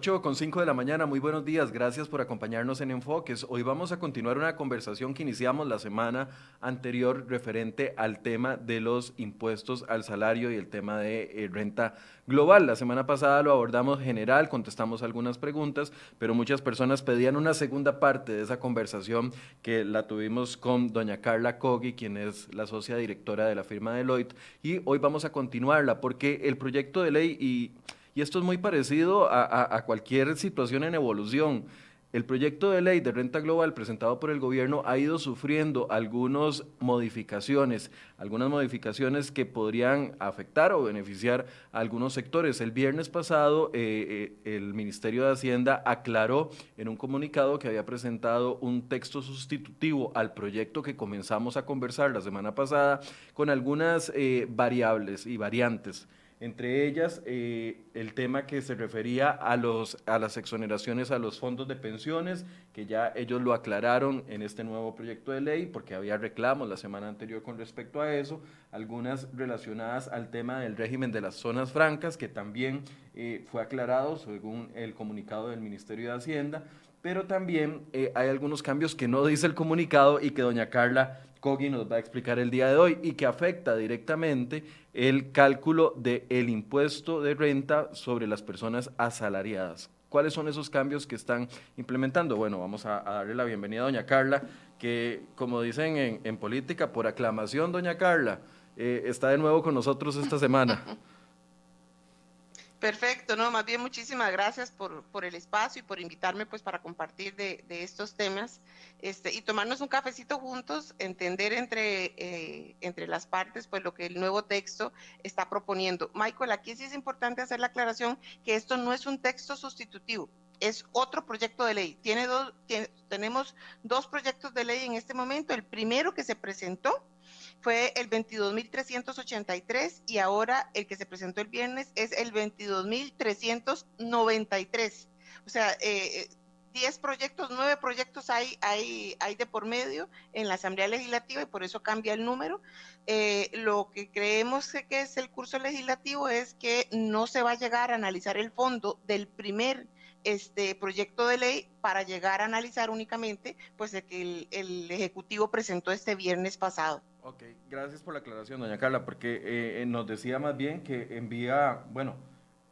8 con 5 de la mañana, muy buenos días, gracias por acompañarnos en Enfoques. Hoy vamos a continuar una conversación que iniciamos la semana anterior referente al tema de los impuestos al salario y el tema de eh, renta global. La semana pasada lo abordamos general, contestamos algunas preguntas, pero muchas personas pedían una segunda parte de esa conversación que la tuvimos con doña Carla Cogi, quien es la socia directora de la firma Deloitte, y hoy vamos a continuarla porque el proyecto de ley y y esto es muy parecido a, cualquier situación en evolución. El proyecto de ley de renta global presentado por el gobierno ha ido sufriendo algunas modificaciones, algunas modificaciones que podrían afectar o beneficiar a algunos sectores. El viernes pasado eh, eh, el Ministerio de Hacienda aclaró en un comunicado que había presentado un texto sustitutivo al proyecto que comenzamos a conversar la semana pasada con algunas eh, variables y variantes entre ellas eh, el tema que se refería a, los, a las exoneraciones a los fondos de pensiones, que ya ellos lo aclararon en este nuevo proyecto de ley, porque había reclamos la semana anterior con respecto a eso, algunas relacionadas al tema del régimen de las zonas francas, que también eh, fue aclarado según el comunicado del Ministerio de Hacienda, pero también eh, hay algunos cambios que no dice el comunicado y que doña Carla Cogi nos va a explicar el día de hoy y que afecta directamente el cálculo del el impuesto de renta sobre las personas asalariadas. ¿Cuáles son esos cambios que están implementando? Bueno, vamos a, darle la bienvenida a doña Carla, que como dicen en, política, por aclamación, doña Carla, eh, está de nuevo con nosotros esta semana. Perfecto, no, más bien muchísimas gracias por, por el espacio y por invitarme pues para compartir de, de, estos temas este, y tomarnos un cafecito juntos, entender entre, eh, entre las partes pues lo que el nuevo texto está proponiendo. Michael, aquí sí es importante hacer la aclaración que esto no es un texto sustitutivo, es otro proyecto de ley. Tiene dos, tenemos dos proyectos de ley en este momento. El primero que se presentó fue el 22.383 y ahora el que se presentó el viernes es el 22.393. O sea, eh, 10 proyectos, 9 proyectos hay, hay, hay de por medio en la Asamblea Legislativa y por eso cambia el número. Eh, lo que creemos que es el curso legislativo es que no se va a llegar a analizar el fondo del primer este proyecto de ley para llegar a analizar únicamente pues el que el Ejecutivo presentó este viernes pasado. Ok, gracias por la aclaración, doña Carla, porque eh, nos decía más bien que envía, bueno,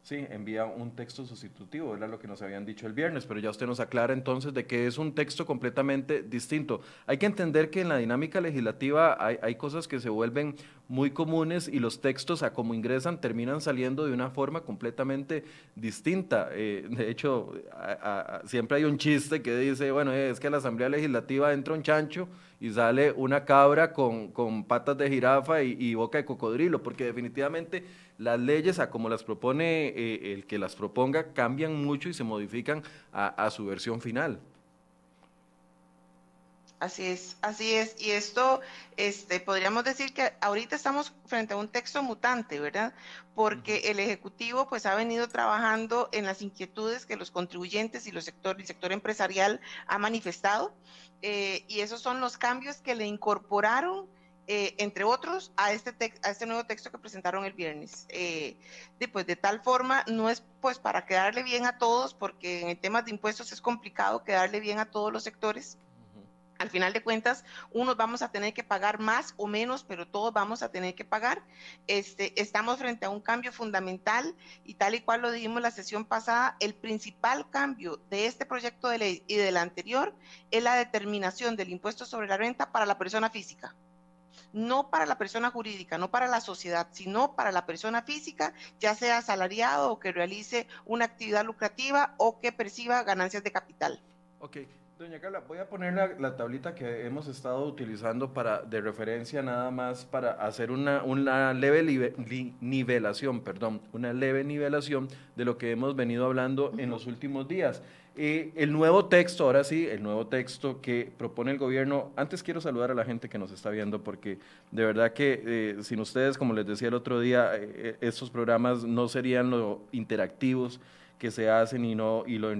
Sí, envía un texto sustitutivo, era lo que nos habían dicho el viernes, pero ya usted nos aclara entonces de que es un texto completamente distinto. Hay que entender que en la dinámica legislativa hay, hay cosas que se vuelven muy comunes y los textos a como ingresan terminan saliendo de una forma completamente distinta. Eh, de hecho, siempre hay un chiste que dice, bueno, es que a la Asamblea Legislativa entra un chancho y sale una cabra con, con patas de jirafa y, boca de cocodrilo, porque definitivamente las leyes, a como las propone eh, el que las proponga, cambian mucho y se modifican a su versión final. Así es, así es. Y esto, este, podríamos decir que ahorita estamos frente a un texto mutante, ¿verdad? Porque el Ejecutivo pues ha venido trabajando en las inquietudes que los contribuyentes y los sector, el sector empresarial ha manifestado. Eh, y esos son los cambios que le incorporaron, eh, entre otros, a este, a este nuevo texto que presentaron el viernes. Eh, de, pues, de tal forma, no es pues para quedarle bien a todos, porque en el tema de impuestos es complicado quedarle bien a todos los sectores al final de cuentas, unos vamos a tener que pagar más o menos, pero todos vamos a tener que pagar. Este, estamos frente a un cambio fundamental y tal y cual lo dijimos la sesión pasada, el principal cambio de este proyecto de ley y del anterior es la determinación del impuesto sobre la renta para la persona física no para la persona jurídica, no para la sociedad, sino para la persona física, ya sea asalariado o que realice una actividad lucrativa o que perciba ganancias de capital. Ok, Doña Carla, voy a poner la, tablita que hemos estado utilizando para de referencia nada más para hacer una, una leve nivelación, perdón, una leve nivelación de lo que hemos venido hablando en los últimos días. Eh, el nuevo texto, ahora sí, el nuevo texto que propone el gobierno. Antes quiero saludar a la gente que nos está viendo porque de verdad que eh, sin ustedes, como les decía el otro día, eh, estos programas no serían lo interactivos que se hacen y no y los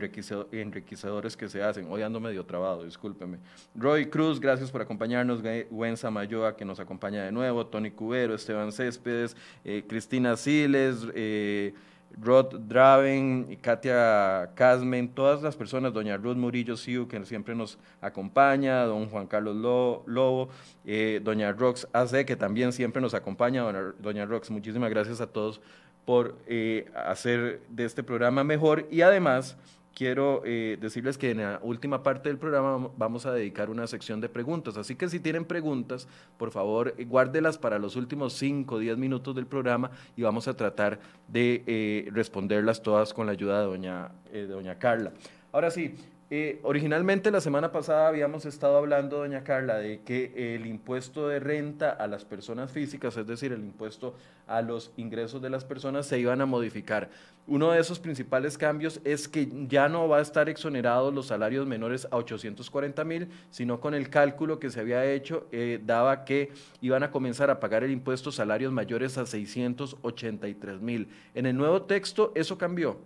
enriquecedores que se hacen. Hoy ando medio trabado, discúlpeme. Roy Cruz, gracias por acompañarnos. Gwen Samayoa, que nos acompaña de nuevo. Tony Cubero, Esteban Céspedes, eh, Cristina Siles, eh, Rod Draven, Katia Casmen, todas las personas, doña Ruth Murillo Siu, que siempre nos acompaña, don Juan Carlos Lobo, eh, doña Rox AC, que también siempre nos acompaña, doña, Rox, muchísimas gracias a todos por eh, hacer de este programa mejor y además quiero eh, decirles que en la última parte del programa vamos a dedicar una sección de preguntas. Así que si tienen preguntas, por favor, eh, guárdelas para los últimos 5 o 10 minutos del programa y vamos a tratar de responderlas todas con la ayuda de doña, de doña Carla. Ahora sí, eh, originalmente la semana pasada habíamos estado hablando, doña Carla, de que el impuesto de renta a las personas físicas, es decir, el impuesto a los ingresos de las personas, se iban a modificar. Uno de esos principales cambios es que ya no va a estar exonerados los salarios menores a 840 mil, sino con el cálculo que se había hecho, eh, daba que iban a comenzar a pagar el impuesto salarios mayores a 683 mil. En el nuevo texto eso cambió.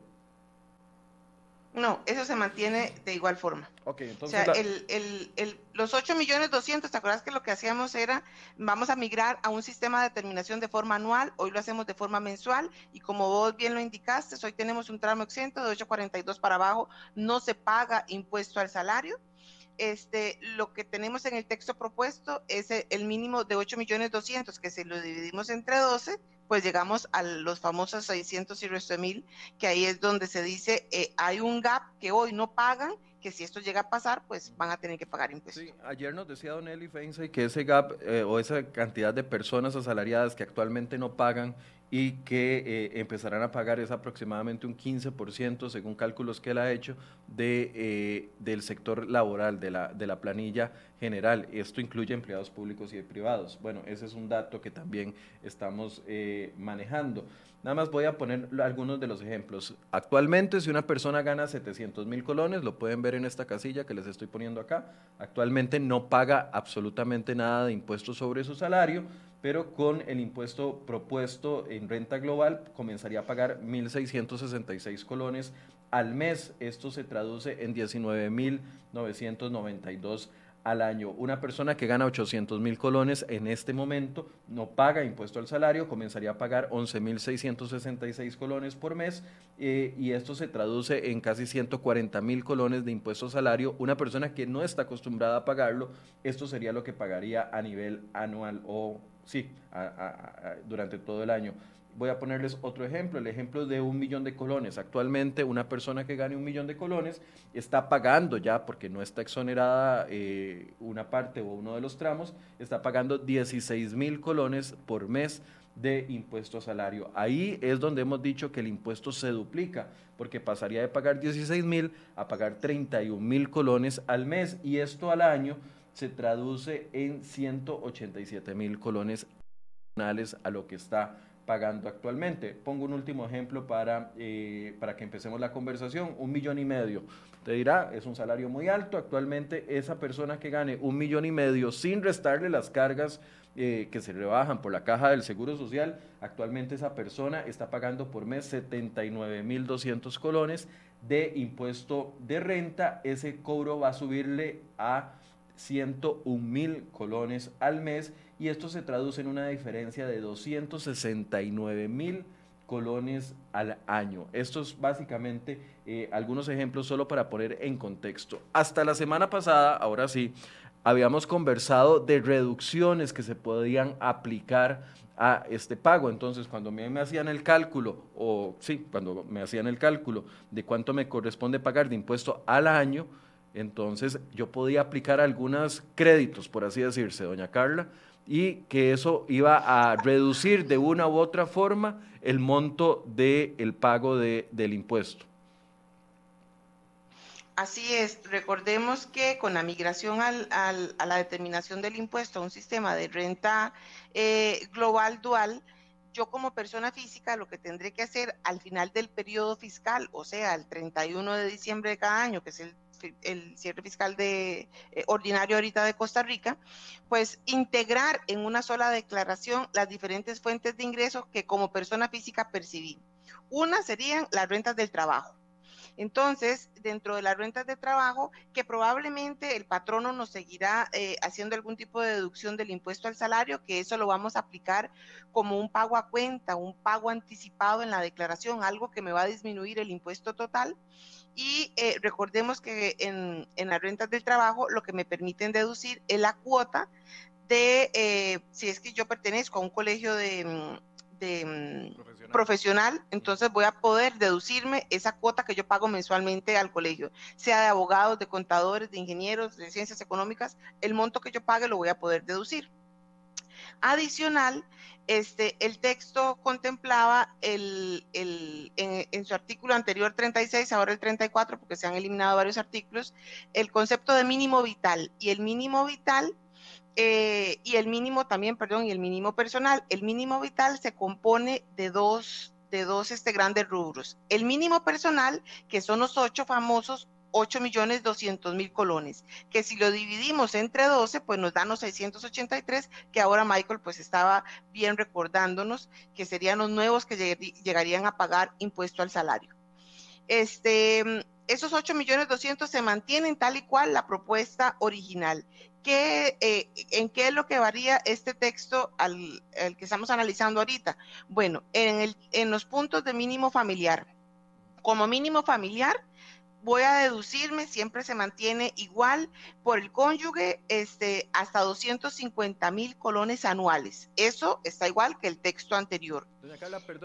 No, eso se mantiene de igual forma. entonces o sea, el, el, los 8 millones 200, ¿te acuerdas que lo que hacíamos era, vamos a migrar a un sistema de determinación de forma anual, hoy lo hacemos de forma mensual, y como vos bien lo indicaste, hoy tenemos un tramo exento de 842 para abajo, no se paga impuesto al salario, este, lo que tenemos en el texto propuesto es el mínimo de 8 millones 200, que si lo dividimos entre 12, pues llegamos a los famosos 600 y resto de mil, que ahí es donde se dice, eh, hay un gap que hoy no pagan, que si esto llega a pasar, pues van a tener que pagar impuestos. Sí, ayer nos decía Don Eli Feinsey que ese gap eh, o esa cantidad de personas asalariadas que actualmente no pagan y que eh, empezarán a pagar es aproximadamente un 15%, según cálculos que él ha hecho, de, eh, del sector laboral, de la, de la planilla general. Esto incluye empleados públicos y privados. Bueno, ese es un dato que también estamos eh, manejando. Nada más voy a poner algunos de los ejemplos. Actualmente, si una persona gana 700 mil colones, lo pueden ver en esta casilla que les estoy poniendo acá, actualmente no paga absolutamente nada de impuestos sobre su salario pero con el impuesto propuesto en renta global comenzaría a pagar 1.666 colones al mes. Esto se traduce en 19.992 al año. Una persona que gana 800 mil colones en este momento no paga impuesto al salario, comenzaría a pagar 11.666 colones por mes eh, y esto se traduce en casi 140 mil colones de impuesto al salario. Una persona que no está acostumbrada a pagarlo, esto sería lo que pagaría a nivel anual o sí, durante todo el año. Voy a ponerles otro ejemplo, el ejemplo de un millón de colones. Actualmente una persona que gane un millón de colones está pagando ya, porque no está exonerada eh, una parte o uno de los tramos, está pagando 16 mil colones por mes de impuesto a salario. Ahí es donde hemos dicho que el impuesto se duplica, porque pasaría de pagar 16 mil a pagar 31 mil colones al mes y esto al año se traduce en 187 mil colones a lo que está pagando actualmente. Pongo un último ejemplo para, eh, para que empecemos la conversación. Un millón y medio. Te dirá, es un salario muy alto. Actualmente esa persona que gane un millón y medio sin restarle las cargas eh, que se rebajan por la caja del Seguro Social, actualmente esa persona está pagando por mes 79 mil 200 colones de impuesto de renta. Ese cobro va a subirle a 101 mil colones al mes y esto se traduce en una diferencia de 269 mil colones al año. Estos básicamente eh, algunos ejemplos solo para poner en contexto. Hasta la semana pasada, ahora sí, habíamos conversado de reducciones que se podían aplicar a este pago. Entonces, cuando me hacían el cálculo, o sí, cuando me hacían el cálculo de cuánto me corresponde pagar de impuesto al año, entonces yo podía aplicar algunos créditos, por así decirse, doña Carla, y que eso iba a reducir de una u otra forma el monto del pago de, del impuesto. Así es, recordemos que con la migración al, a la determinación del impuesto a un sistema de renta eh, global dual, yo como persona física lo que tendré que hacer al final del periodo fiscal, o sea, el 31 de diciembre de cada año, que es el el cierre fiscal de eh, ordinario ahorita de Costa Rica, pues integrar en una sola declaración las diferentes fuentes de ingresos que como persona física percibí. Una serían las rentas del trabajo. Entonces, dentro de las rentas de trabajo, que probablemente el patrono nos seguirá eh, haciendo algún tipo de deducción del impuesto al salario, que eso lo vamos a aplicar como un pago a cuenta, un pago anticipado en la declaración, algo que me va a disminuir el impuesto total. Y eh, recordemos que en, en, las rentas del trabajo lo que me permiten deducir es la cuota de, eh, si es que yo pertenezco a un colegio de, mm, de mm, profesional. entonces voy a poder deducirme esa cuota que yo pago mensualmente al colegio, sea de abogados, de contadores, de ingenieros, de ciencias económicas, el monto que yo pague lo voy a poder deducir. Adicional, este, el texto contemplaba el, el, en, su artículo anterior 36, ahora el 34, porque se han eliminado varios artículos, el concepto de mínimo vital. Y el mínimo vital, eh, y el mínimo también, perdón, y el mínimo personal. El mínimo vital se compone de dos, de dos este, grandes rubros. El mínimo personal, que son los ocho famosos 8 millones 200 mil colones, que si lo dividimos entre 12, pues nos dan los 683, que ahora Michael pues estaba bien recordándonos que serían los nuevos que llegarían a pagar impuesto al salario. Este, esos 8 millones 200 se mantienen tal y cual la propuesta original. ¿Qué, eh, ¿En qué es lo que varía este texto al, que estamos analizando ahorita? Bueno, en, el, en los puntos de mínimo familiar. Como mínimo familiar, voy a deducirme, siempre se mantiene igual por el cónyuge este, hasta 250 mil colones anuales. Eso está igual que el texto anterior.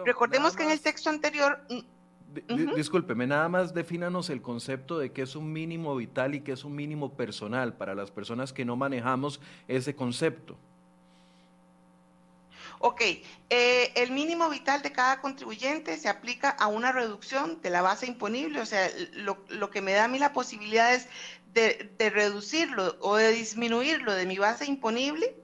Recordemos que en el texto anterior... Mm, discúlpeme, nada más defínanos el concepto de qué es un mínimo vital y qué es un mínimo personal para las personas que no manejamos ese concepto. Ok, eh, el mínimo vital de cada contribuyente se aplica a una reducción de la base imponible, o sea, lo, que me da a mí la posibilidad es de, reducirlo o de disminuirlo de mi base imponible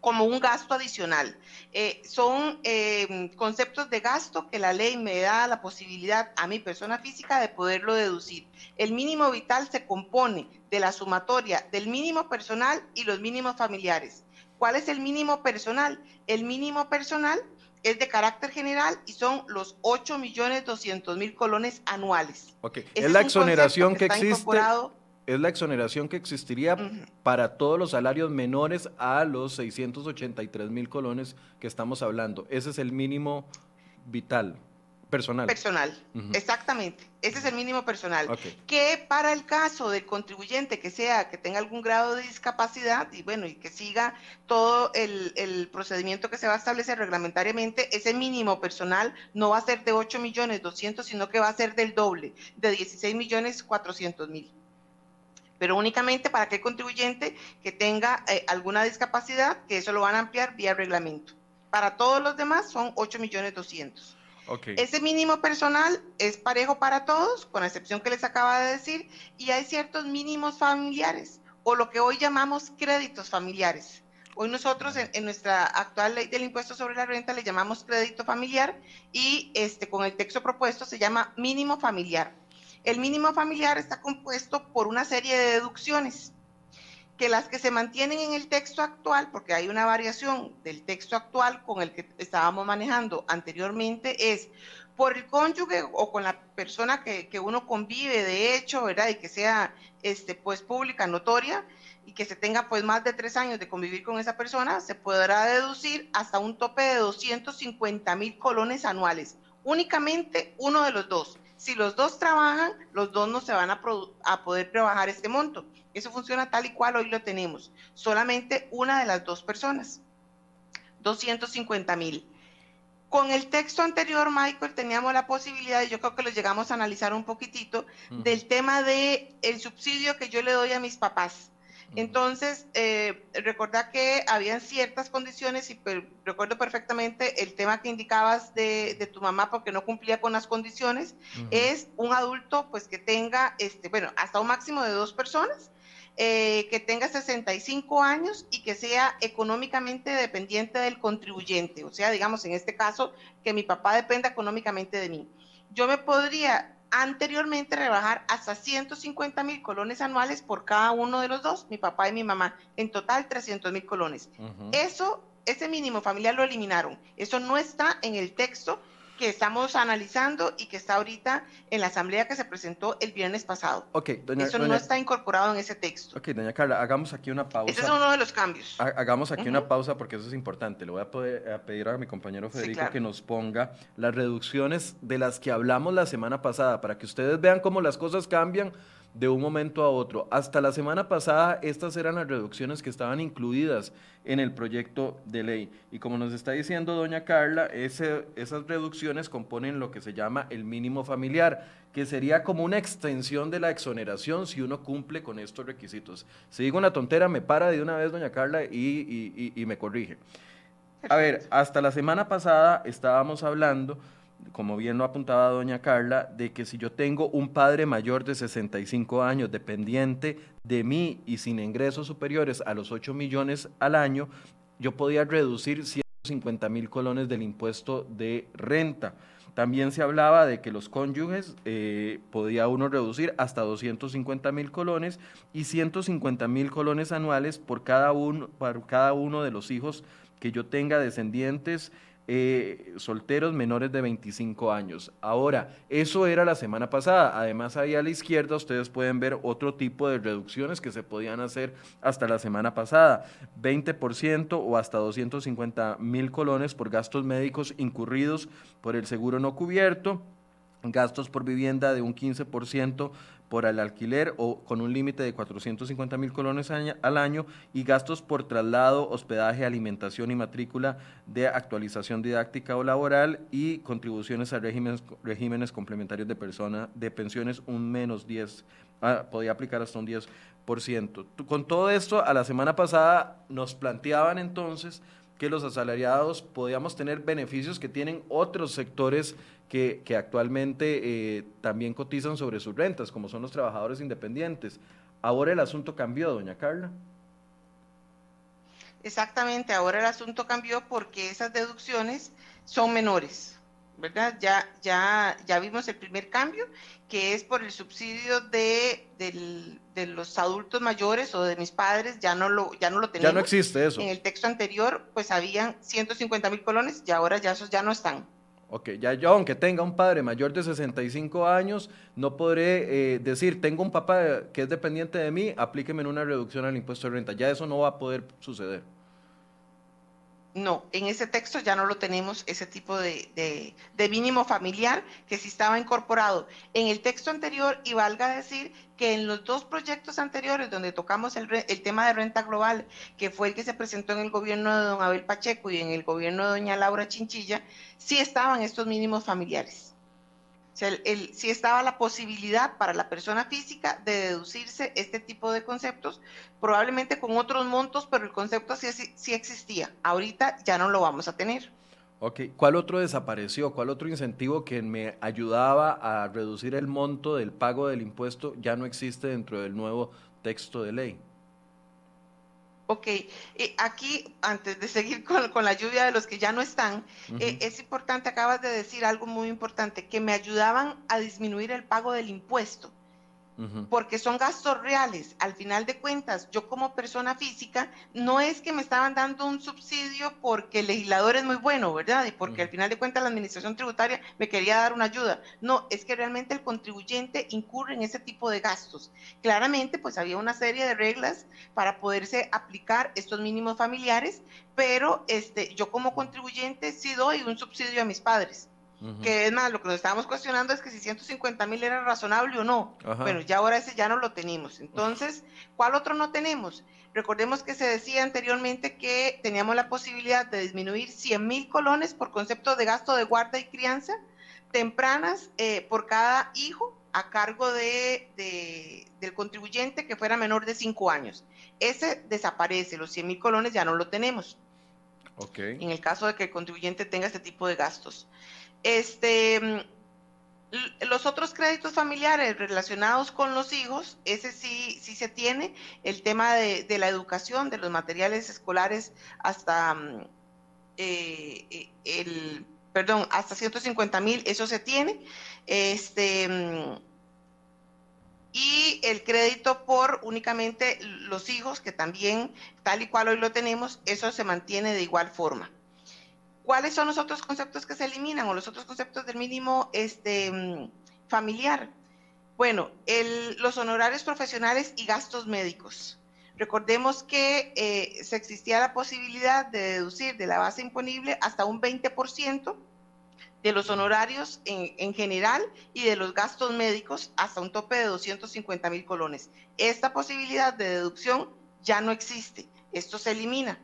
como un gasto adicional. Eh, son eh, conceptos de gasto que la ley me da la posibilidad a mi persona física de poderlo deducir. El mínimo vital se compone de la sumatoria del mínimo personal y los mínimos familiares. ¿Cuál es el mínimo personal? El mínimo personal es de carácter general y son los 8 millones 200 mil colones anuales. Ok, es la exoneración que, existe. Es la exoneración que existiría para todos los salarios menores a los 683 mil colones que estamos hablando. Ese es el mínimo vital. Personal. Personal, exactamente. Ese es el mínimo personal. Que para el caso del contribuyente que sea, que tenga algún grado de discapacidad y bueno, y que siga todo el, procedimiento que se va a establecer reglamentariamente, ese mínimo personal no va a ser de 8 millones 200, sino que va a ser del doble, de 16 millones 400 mil. Pero únicamente para aquel contribuyente que tenga eh, alguna discapacidad, que eso lo van a ampliar vía reglamento. Para todos los demás son 8 millones 200. Ese mínimo personal es parejo para todos, con la excepción que les acaba de decir, y hay ciertos mínimos familiares, o lo que hoy llamamos créditos familiares. Hoy nosotros en, nuestra actual ley del impuesto sobre la renta le llamamos crédito familiar y este con el texto propuesto se llama mínimo familiar. El mínimo familiar está compuesto por una serie de deducciones que las que se mantienen en el texto actual, porque hay una variación del texto actual con el que estábamos manejando anteriormente, es por el cónyuge o con la persona que, uno convive de hecho, ¿verdad? Y que sea este, pues pública, notoria, y que se tenga pues más de tres años de convivir con esa persona, se podrá deducir hasta un tope de 250 mil colones anuales. Únicamente uno de los dos. Si los dos trabajan, los dos no se van a, a poder trabajar este monto. Eso funciona tal y cual hoy lo tenemos. Solamente una de las dos personas. 250 mil. Con el texto anterior, Michael, teníamos la posibilidad, y yo creo que lo llegamos a analizar un poquitito, del tema de el subsidio que yo le doy a mis papás. Entonces, eh, que habían ciertas condiciones y recuerdo perfectamente el tema que indicabas de, tu mamá porque no cumplía con las condiciones, es un adulto pues que tenga, este, bueno, hasta un máximo de dos personas eh, que tenga 65 años y que sea económicamente dependiente del contribuyente. O sea, digamos, en este caso, que mi papá dependa económicamente de mí. Yo me podría anteriormente rebajar hasta 150 mil colones anuales por cada uno de los dos, mi papá y mi mamá. En total, 300 mil colones. Eso, ese mínimo familiar lo eliminaron. Eso no está en el texto que estamos analizando y que está ahorita en la asamblea que se presentó el viernes pasado. Ok, doña, Eso no está incorporado en ese texto. Ok, doña Carla, hagamos aquí una pausa. Ese es uno de los cambios. Hagamos aquí una pausa porque eso es importante. Le voy a, poder, pedir a mi compañero Federico que nos ponga las reducciones de las que hablamos la semana pasada para que ustedes vean cómo las cosas cambian de un momento a otro. Hasta la semana pasada estas eran las reducciones que estaban incluidas en el proyecto de ley. Y como nos está diciendo doña Carla, esas reducciones componen lo que se llama el mínimo familiar, que sería como una extensión de la exoneración si uno cumple con estos requisitos. Si digo una tontera, me para de una vez doña Carla y me corrige. A ver, hasta la semana pasada estábamos hablando como bien lo apuntaba doña Carla, de que si yo tengo un padre mayor de 65 años dependiente de mí y sin ingresos superiores a los 8 millones al año, yo podía reducir 150 mil colones del impuesto de renta. También se hablaba de que los cónyuges eh, podía uno reducir hasta 250 mil colones y 150 mil colones anuales por cada, uno, por cada uno de los hijos que yo tenga descendientes eh, solteros menores de 25 años. Ahora, eso era la semana pasada. Además, ahí a la izquierda ustedes pueden ver otro tipo de reducciones que se podían hacer hasta la semana pasada. 20% o hasta 250 mil colones por gastos médicos incurridos por el seguro no cubierto gastos por vivienda de un 15% por el alquiler o con un límite de 450 mil colones al año y gastos por traslado, hospedaje, alimentación y matrícula de actualización didáctica o laboral y contribuciones a regímenes, regímenes complementarios de persona de pensiones un menos 10, ah, podía aplicar hasta un 10%. Con todo esto, a la semana pasada nos planteaban entonces que los asalariados podíamos tener beneficios que tienen otros sectores que, actualmente eh, también cotizan sobre sus rentas, como son los trabajadores independientes. Ahora el asunto cambió, doña Carla. Exactamente, ahora el asunto cambió porque esas deducciones son menores, ¿verdad? Ya, ya, ya vimos el primer cambio, que es por el subsidio de, de los adultos mayores o de mis padres, ya no lo, ya no lo tenemos. Ya no existe eso. En el texto anterior, pues habían 150 mil colones y ahora ya esos ya no están. Ok, ya yo, aunque tenga un padre mayor de 65 años, no podré eh, decir, tengo un papá que es dependiente de mí, aplíqueme en una reducción al impuesto de renta. Ya eso no va a poder suceder. No, en ese texto ya no lo tenemos, ese tipo de, mínimo familiar que sí estaba incorporado en el texto anterior y valga decir que en los dos proyectos anteriores donde tocamos el, el, tema de renta global, que fue el que se presentó en el gobierno de don Abel Pacheco y en el gobierno de doña Laura Chinchilla, sí estaban estos mínimos familiares. O sea, sí estaba la posibilidad para la persona física de deducirse este tipo de conceptos, probablemente con otros montos, pero el concepto sí existía. Ahorita ya no lo vamos a tener. Ok, ¿cuál otro desapareció? ¿Cuál otro incentivo que me ayudaba a reducir el monto del pago del impuesto ya no existe dentro del nuevo texto de ley? Ok, eh, aquí antes de seguir con, la lluvia de los que ya no están, eh, es importante, acabas de decir algo muy importante, que me ayudaban a disminuir el pago del impuesto porque son gastos reales. Al final de cuentas, yo como persona física, no es que me estaban dando un subsidio porque el legislador es muy bueno, ¿verdad? Y porque al final de cuentas la administración tributaria me quería dar una ayuda. No, es que realmente el contribuyente incurre en ese tipo de gastos. Claramente, pues había una serie de reglas para poderse aplicar estos mínimos familiares, pero este, yo como contribuyente sí doy un subsidio a mis padres. Que es más, lo que nos estábamos cuestionando es que si 150 mil era razonable o no. Bueno, ya ahora ese ya no lo tenemos. Entonces, ¿cuál otro no tenemos? Recordemos que se decía anteriormente que teníamos la posibilidad de disminuir 100 mil colones por concepto de gasto de guarda y crianza tempranas eh, por cada hijo a cargo de, del contribuyente que fuera menor de 5 años. Ese desaparece, los 100 mil colones ya no lo tenemos. Okay. En el caso de que el contribuyente tenga este tipo de gastos. Este, mm, los otros créditos familiares relacionados con los hijos, ese sí, sí se tiene. El tema de, la educación, de los materiales escolares hasta mm, eh, eh, el, perdón, hasta 150 mil, eso se tiene. Este, mm, y el crédito por únicamente los hijos, que también, tal y cual hoy lo tenemos, eso se mantiene de igual forma. ¿Cuáles son los otros conceptos que se eliminan o los otros conceptos del mínimo este, mm, familiar? Bueno, los honorarios profesionales y gastos médicos. Recordemos que eh, se existía la posibilidad de deducir de la base imponible hasta un 20% de los honorarios en, general y de los gastos médicos hasta un tope de 250 mil colones. Esta posibilidad de deducción ya no existe. Esto se elimina.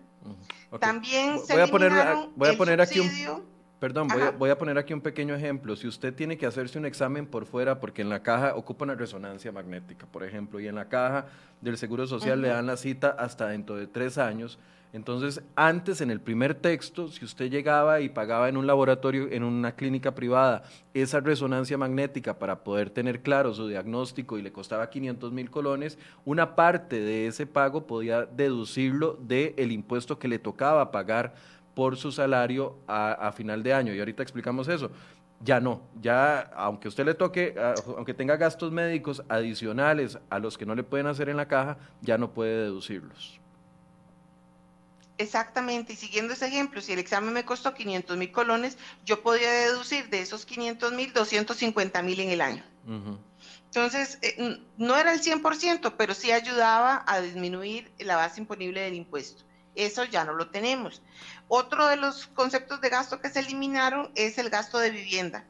También se voy a poner, voy a poner aquí un Perdón, voy a, poner aquí un pequeño ejemplo. Si usted tiene que hacerse un examen por fuera, porque en la caja ocupa una resonancia magnética, por ejemplo, y en la caja del Seguro Social le dan la cita hasta dentro de tres años, entonces antes en el primer texto, si usted llegaba y pagaba en un laboratorio, en una clínica privada, esa resonancia magnética para poder tener claro su diagnóstico y le costaba 500 mil colones, una parte de ese pago podía deducirlo del impuesto que le tocaba pagar por su salario a, final de año. Y ahorita explicamos eso. Ya no, ya aunque usted le toque, aunque tenga gastos médicos adicionales a los que no le pueden hacer en la caja, ya no puede deducirlos. Exactamente, y siguiendo ese ejemplo, si el examen me costó 500 mil colones, yo podía deducir de esos 500 mil 250 mil en el año. Entonces, eh, no era el 100%, pero sí ayudaba a disminuir la base imponible del impuesto. Eso ya no lo tenemos. Otro de los conceptos de gasto que se eliminaron es el gasto de vivienda,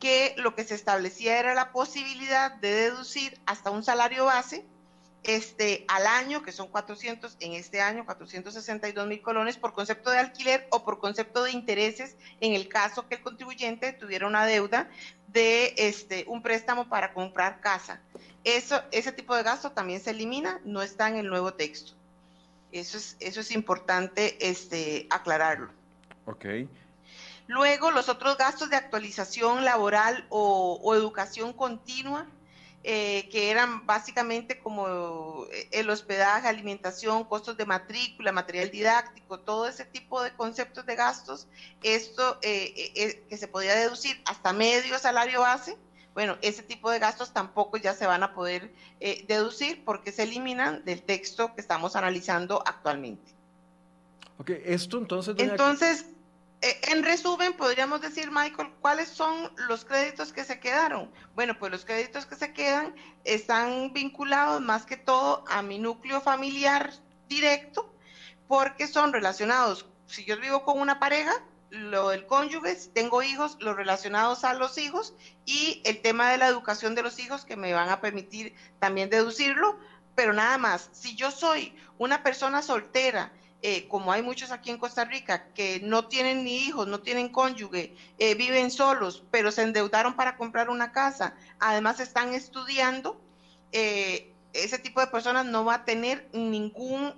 que lo que se establecía era la posibilidad de deducir hasta un salario base este, al año, que son 400, en este año 462 mil colones por concepto de alquiler o por concepto de intereses en el caso que el contribuyente tuviera una deuda de este, un préstamo para comprar casa. Eso, ese tipo de gasto también se elimina, no está en el nuevo texto. Eso es, eso es importante este, aclararlo. Ok. Luego, los otros gastos de actualización laboral o, educación continua, eh, que eran básicamente como eh, el hospedaje, alimentación, costos de matrícula, material didáctico, todo ese tipo de conceptos de gastos, esto eh, que se podía deducir hasta medio salario base, bueno, ese tipo de gastos tampoco ya se van a poder eh, deducir porque se eliminan del texto que estamos analizando actualmente. Ok, esto entonces... Entonces, eh, en resumen, podríamos decir, Michael, ¿cuáles son los créditos que se quedaron? Bueno, pues los créditos que se quedan están vinculados más que todo a mi núcleo familiar directo porque son relacionados, si yo vivo con una pareja, lo del cónyuge, tengo hijos, los relacionados a los hijos y el tema de la educación de los hijos que me van a permitir también deducirlo, pero nada más, si yo soy una persona soltera, eh, como hay muchos aquí en Costa Rica, que no tienen ni hijos, no tienen cónyuge, eh, viven solos, pero se endeudaron para comprar una casa, además están estudiando, eh, ese tipo de personas no va a tener ningún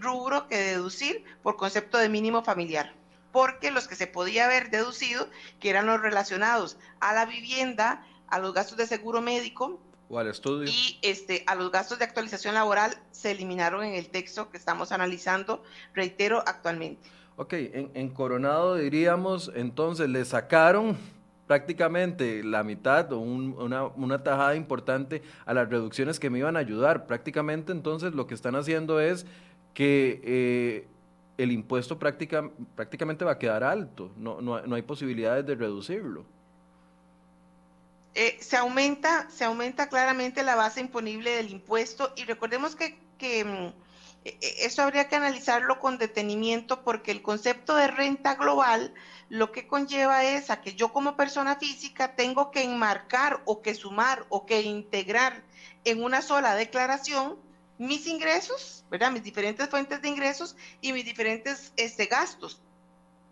rubro que deducir por concepto de mínimo familiar porque los que se podía haber deducido, que eran los relacionados a la vivienda, a los gastos de seguro médico, o al estudio. Y este, a los gastos de actualización laboral se eliminaron en el texto que estamos analizando, reitero, actualmente. Ok, en, Coronado diríamos, entonces le sacaron prácticamente la mitad o una, una, tajada importante a las reducciones que me iban a ayudar. Prácticamente entonces lo que están haciendo es que eh, el impuesto prácticamente va a quedar alto, no, no, hay posibilidades de reducirlo. Eh, se, aumenta, se aumenta claramente la base imponible del impuesto y recordemos que, que mm, e, e, eso habría que analizarlo con detenimiento porque el concepto de renta global lo que conlleva es a que yo como persona física tengo que enmarcar o que sumar o que integrar en una sola declaración mis ingresos, ¿verdad? Mis diferentes fuentes de ingresos y mis diferentes este, gastos,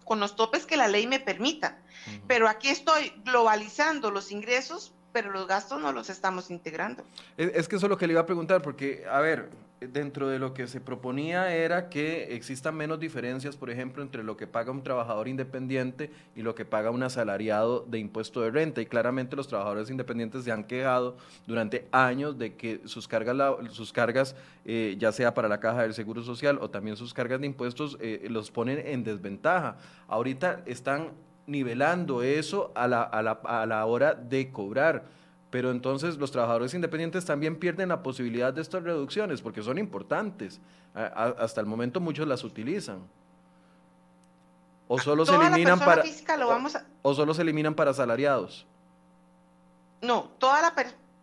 con los topes que la ley me permita. Pero aquí estoy globalizando los ingresos, pero los gastos no los estamos integrando. Es, que eso es lo que le iba a preguntar, porque, a ver, dentro de lo que se proponía era que existan menos diferencias, por ejemplo, entre lo que paga un trabajador independiente y lo que paga un asalariado de impuesto de renta. Y claramente los trabajadores independientes se han quejado durante años de que sus cargas, sus cargas eh, ya sea para la caja del Seguro Social o también sus cargas de impuestos, eh, los ponen en desventaja. Ahorita están nivelando eso a la, a la, a la hora de cobrar pero entonces los trabajadores independientes también pierden la posibilidad de estas reducciones porque son importantes. hasta el momento muchos las utilizan. o solo se eliminan para o solo se eliminan para asalariados. No, toda la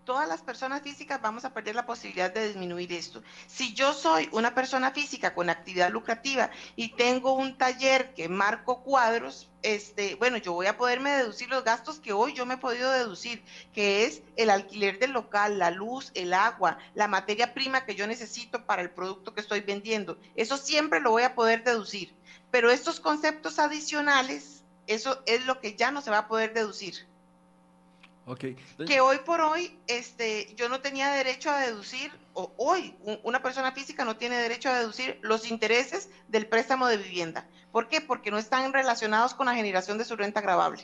todas las personas físicas vamos a perder la posibilidad de disminuir esto. Si yo soy una persona física con actividad lucrativa y tengo un taller que marco cuadros, este, bueno, yo voy a poderme deducir los gastos que hoy yo me he podido deducir, que es el alquiler del local, la luz, el agua, la materia prima que yo necesito para el producto que estoy vendiendo. Eso siempre lo voy a poder deducir. Pero estos conceptos adicionales, eso es lo que ya no se va a poder deducir. Que hoy por hoy este, yo no tenía derecho a deducir, o hoy una persona física no tiene derecho a deducir los intereses del préstamo de vivienda. ¿Por qué? Porque no están relacionados con la generación de su renta agravable.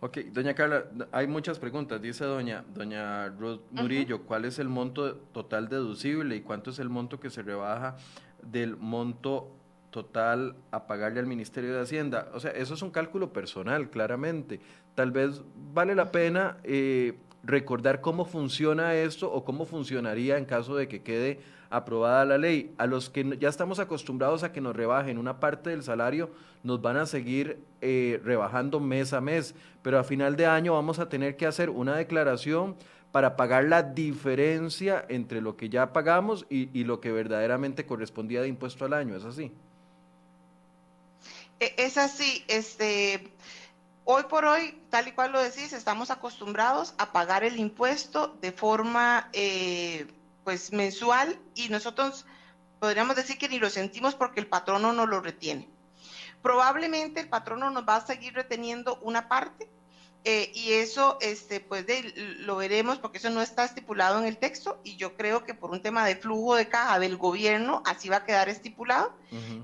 Ok, doña Carla, hay muchas preguntas. Dice doña, doña Ruth Murillo, ¿cuál es el monto total deducible y cuánto es el monto que se rebaja del monto total a pagarle al Ministerio de Hacienda. O sea, eso es un cálculo personal, claramente. Tal vez vale la pena eh, recordar cómo funciona esto o cómo funcionaría en caso de que quede aprobada la ley. A los que ya estamos acostumbrados a que nos rebajen una parte del salario, nos van a seguir eh, rebajando mes a mes, pero a final de año vamos a tener que hacer una declaración para pagar la diferencia entre lo que ya pagamos y, y lo que verdaderamente correspondía de impuesto al año. ¿Es así? E, es así, este, hoy por hoy, tal y cual lo decís, estamos acostumbrados a pagar el impuesto de forma eh, pues mensual y nosotros podríamos decir que ni lo sentimos porque el patrono no lo retiene. Probablemente el patrono nos va a seguir reteniendo una parte, eh, y eso, este, pues lo veremos porque eso no está estipulado en el texto y yo creo que por un tema de flujo de caja del gobierno así va a quedar estipulado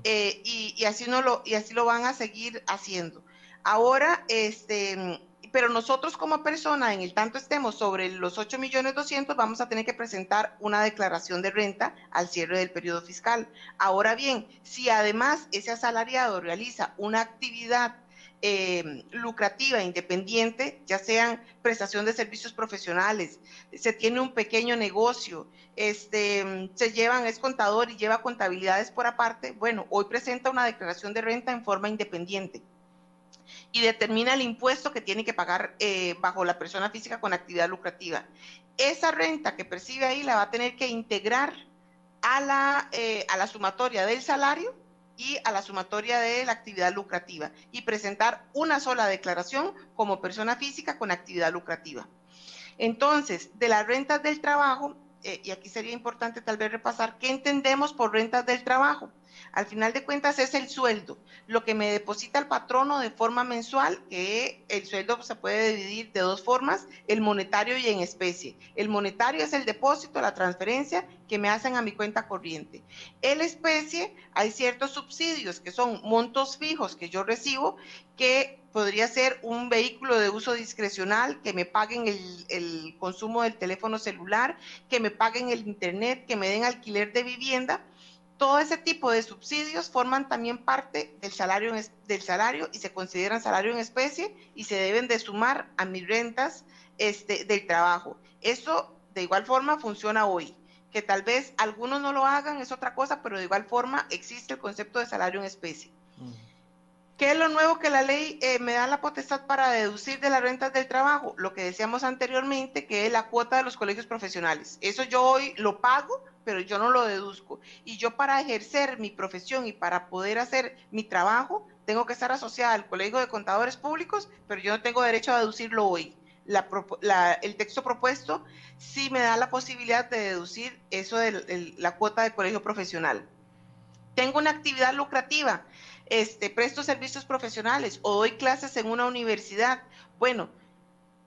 eh, y, así no lo y así lo van a seguir haciendo. Ahora, este, pero nosotros como persona, en el tanto estemos sobre los 8 millones 200, vamos a tener que presentar una declaración de renta al cierre del periodo fiscal. Ahora bien, si además ese asalariado realiza una actividad eh, lucrativa, independiente, ya sean prestación de servicios profesionales, se tiene un pequeño negocio, este, se llevan, es contador y lleva contabilidades por aparte, bueno, hoy presenta una declaración de renta en forma independiente y determina el impuesto que tiene que pagar eh, bajo la persona física con actividad lucrativa. Esa renta que percibe ahí la va a tener que integrar a la, eh, a la sumatoria del salario y a la sumatoria de la actividad lucrativa y presentar una sola declaración como persona física con actividad lucrativa. Entonces, de las rentas del trabajo, eh, y aquí sería importante tal vez repasar qué entendemos por rentas del trabajo. Al final de cuentas es el sueldo, lo que me deposita el patrono de forma mensual, que el sueldo se puede dividir de dos formas, el monetario y en especie. El monetario es el depósito, la transferencia que me hacen a mi cuenta corriente. En especie hay ciertos subsidios que son montos fijos que yo recibo que podría ser un vehículo de uso discrecional, que me paguen el, el, consumo del teléfono celular, que me paguen el internet, que me den alquiler de vivienda todo ese tipo de subsidios forman también parte del salario, del salario y se consideran salario en especie y se deben de sumar a mis rentas este, del trabajo. Eso de igual forma funciona hoy. Que tal vez algunos no lo hagan es otra cosa, pero de igual forma existe el concepto de salario en especie. ¿Qué es lo nuevo que la ley eh, me da la potestad para deducir de las rentas del trabajo? Lo que decíamos anteriormente, que es la cuota de los colegios profesionales. Eso yo hoy lo pago, pero yo no lo deduzco. Y yo para ejercer mi profesión y para poder hacer mi trabajo, tengo que estar asociada al Colegio de Contadores Públicos, pero yo no tengo derecho a deducirlo hoy. el texto propuesto sí me da la posibilidad de deducir eso de la cuota de colegio profesional. Tengo una actividad lucrativa este, presto servicios profesionales o doy clases en una universidad. Bueno,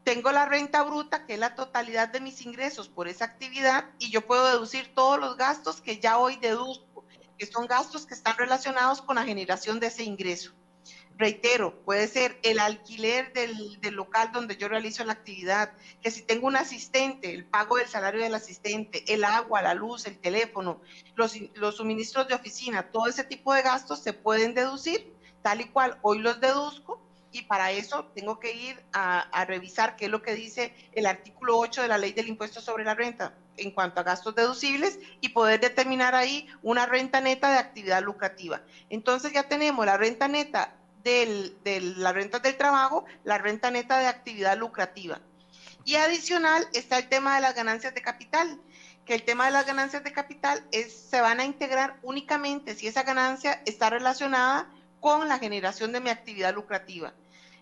tengo la renta bruta, que es la totalidad de mis ingresos por esa actividad, y yo puedo deducir todos los gastos que ya hoy deduzco, que son gastos que están relacionados con la generación de ese ingreso reitero, puede ser el alquiler del, local donde yo realizo la actividad, que si tengo un asistente, el pago del salario del asistente, el agua, la luz, el teléfono, los, los suministros de oficina, todo ese tipo de gastos se pueden deducir tal y cual hoy los deduzco y para eso tengo que ir a, revisar qué es lo que dice el artículo 8 de la ley del impuesto sobre la renta en cuanto a gastos deducibles y poder determinar ahí una renta neta de actividad lucrativa. Entonces ya tenemos la renta neta de las rentas del trabajo, la renta neta de actividad lucrativa. Y adicional está el tema de las ganancias de capital, que el tema de las ganancias de capital es, se van a integrar únicamente si esa ganancia está relacionada con la generación de mi actividad lucrativa.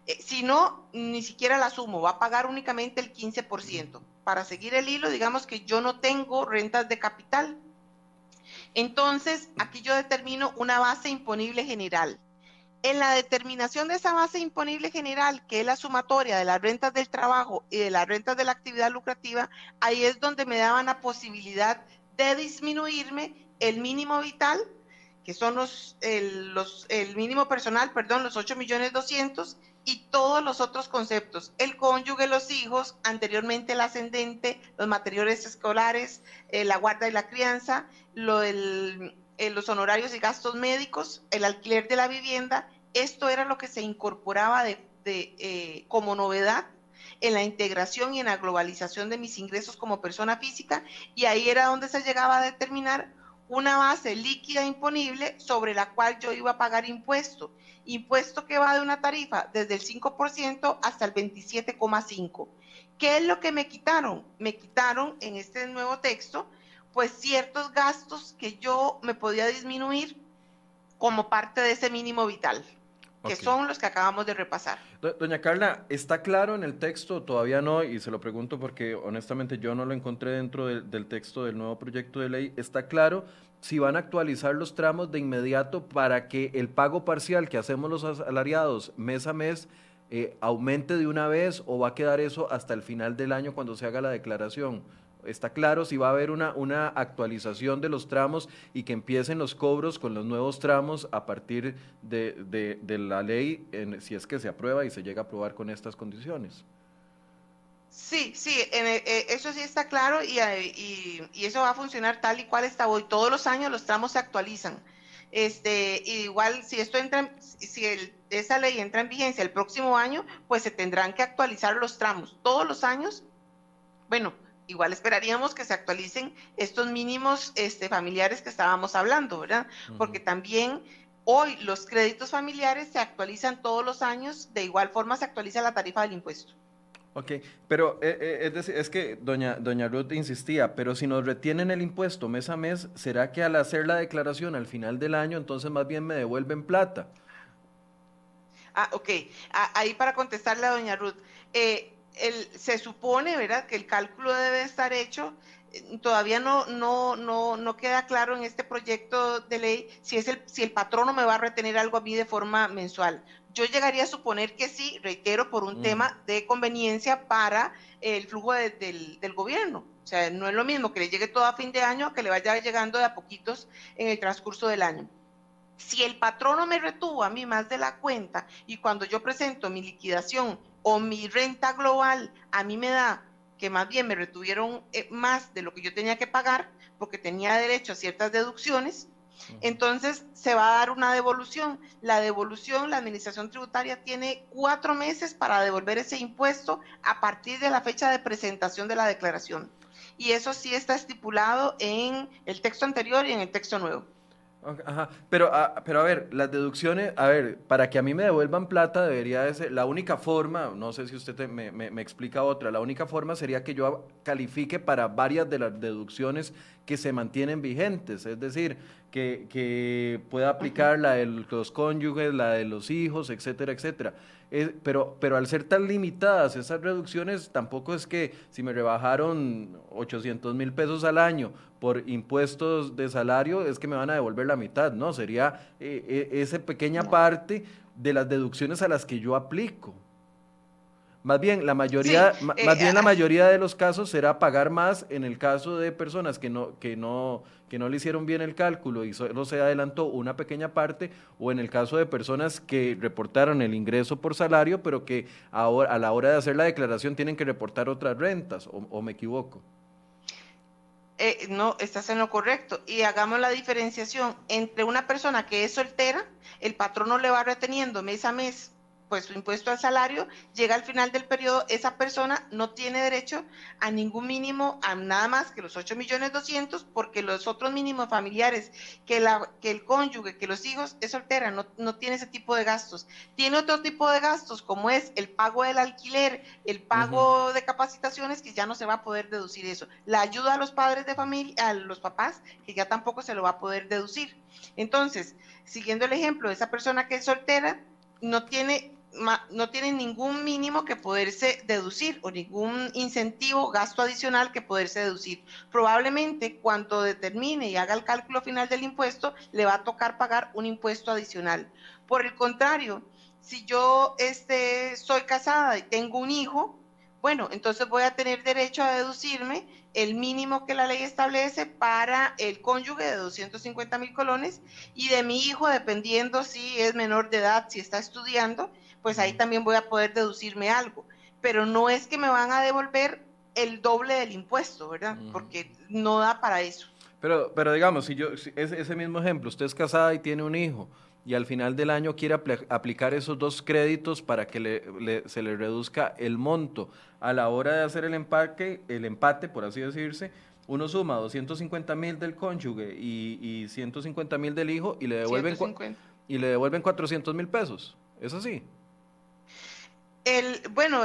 Eh, si no, ni siquiera la sumo, va a pagar únicamente el 15%. Para seguir el hilo, digamos que yo no tengo rentas de capital. Entonces, aquí yo determino una base imponible general. En la determinación de esa base imponible general, que es la sumatoria de las rentas del trabajo y de las rentas de la actividad lucrativa, ahí es donde me daban la posibilidad de disminuirme el mínimo vital, que son los, el, los, el mínimo personal, perdón, los 8 millones 200 y todos los otros conceptos, el cónyuge, los hijos, anteriormente el ascendente, los materiales escolares, eh, la guarda y la crianza, lo, eh, los honorarios y gastos médicos, el alquiler de la vivienda esto era lo que se incorporaba eh, como novedad en la integración y en la globalización de mis ingresos como persona física y ahí era donde se llegaba a determinar una base líquida imponible sobre la cual yo iba a pagar impuesto. Impuesto que va de una tarifa desde el 5% hasta el 27,5%. ¿Qué es lo que me quitaron? Me quitaron en este nuevo texto pues ciertos gastos que yo me podía disminuir como parte de ese mínimo vital que son los que acabamos de repasar. Doña Carla, ¿está claro en el texto? Todavía no, y se lo pregunto porque honestamente yo no lo encontré dentro del texto del nuevo proyecto de ley. ¿Está claro si van a actualizar los tramos de inmediato para que el pago parcial que hacemos los asalariados mes a mes eh, aumente de una vez o va a quedar eso hasta el final del año cuando se haga la declaración? Está claro si va a haber una, una actualización de los tramos y que empiecen los cobros con los nuevos tramos a partir de, la ley, si es que se aprueba y se llega a aprobar con estas condiciones. Sí, sí, eh, eso sí está claro eh, y, eso va a funcionar tal y cual está hoy. Todos los años los tramos se actualizan. Este, igual si esto entra, si esa ley entra en vigencia el próximo año, pues se tendrán que actualizar los tramos. Todos los años, bueno, igual esperaríamos que se actualicen estos mínimos este, familiares que estábamos hablando, ¿verdad? Porque también hoy los créditos familiares se actualizan todos los años, de igual forma se actualiza la tarifa del impuesto. Ok, pero eh, eh, es, decir, es que doña, doña Ruth insistía, pero si nos retienen el impuesto mes a mes, ¿será que al hacer la declaración al final del año, entonces más bien me devuelven plata? Ah, ok. ahí para contestarle a doña Ruth, eh, se supone, ¿verdad?, que el cálculo debe estar hecho. Eh, todavía no, no, no, no queda claro en este proyecto de ley si, es el, si el patrono me va a retener algo a mí de forma mensual. Yo llegaría a suponer que sí, reitero, por un mm. tema de conveniencia para el flujo del, del gobierno. O sea, no es lo mismo que le llegue todo a fin de año que le vaya llegando de a poquitos en el transcurso del año. Si el patrono me retuvo a mí más de la cuenta y cuando yo presento mi liquidación o mi renta global a mí me da que más bien me retuvieron eh, más de lo que yo tenía que pagar porque tenía derecho a ciertas deducciones, entonces se va a dar una devolución. La devolución, la administración tributaria tiene cuatro meses para devolver ese impuesto a partir de la fecha de presentación de la declaración. Y eso sí está estipulado en el texto anterior y en el texto nuevo. Ajá, pero, a, pero a ver, las deducciones, a ver, para que a mí me devuelvan plata debería de ser, la única forma, no sé si usted me, me, explica otra, la única forma sería que yo califique para varias de las deducciones que se mantienen vigentes, es decir, que, que pueda aplicar la de los cónyuges, la de los hijos, etcétera, etcétera pero, pero al ser tan limitadas esas reducciones, tampoco es que si me rebajaron 800 mil pesos al año por impuestos de salario, es que me van a devolver la mitad, ¿no? Sería eh, eh, esa pequeña parte de las deducciones a las que yo aplico. Más bien, la mayoría, eh, más bien la mayoría de los casos será pagar más en el caso de personas que no, que no, que no le hicieron bien el cálculo y solo se adelantó una pequeña parte, o en el caso de personas que reportaron el ingreso por salario, pero que ahora, a la hora de hacer la declaración tienen que reportar otras rentas, o, me equivoco. Eh, no, estás en lo correcto. Y hagamos la diferenciación entre una persona que es soltera, el patrono le va reteniendo mes a mes pues su impuesto al salario, llega al final del periodo, esa persona no tiene derecho a ningún mínimo, a nada más que los 8 millones 200, porque los otros mínimos familiares, que, la, que el cónyuge, que los hijos es soltera, no, no tiene ese tipo de gastos. Tiene otro tipo de gastos, como es el pago del alquiler, el pago de capacitaciones, que ya no se va a poder deducir eso. La ayuda a los padres de familia, a los papás, que ya tampoco se lo va a poder deducir. Entonces, siguiendo el ejemplo de esa persona que es soltera, no tiene no tiene ningún mínimo que poderse deducir o ningún incentivo, gasto adicional que poderse deducir. Probablemente cuando determine y haga el cálculo final del impuesto, le va a tocar pagar un impuesto adicional. Por el contrario, si yo este, soy casada y tengo un hijo, bueno, entonces voy a tener derecho a deducirme el mínimo que la ley establece para el cónyuge de 250 mil colones y de mi hijo, dependiendo si es menor de edad, si está estudiando, pues ahí también voy a poder deducirme algo. Pero no es que me van a devolver el doble del impuesto, ¿verdad? Porque no da para eso. Pero, pero digamos, si yo, ese mismo ejemplo, usted es casada y tiene un hijo, y al final del año quiere aplicar esos dos créditos para que se le reduzca el monto. A la hora de hacer el empaque, el empate, por así decirse, uno suma 250 mil del cónyuge y, y 150 mil del hijo y le devuelven, y le devuelven 400 mil pesos. ¿Es así? El, bueno,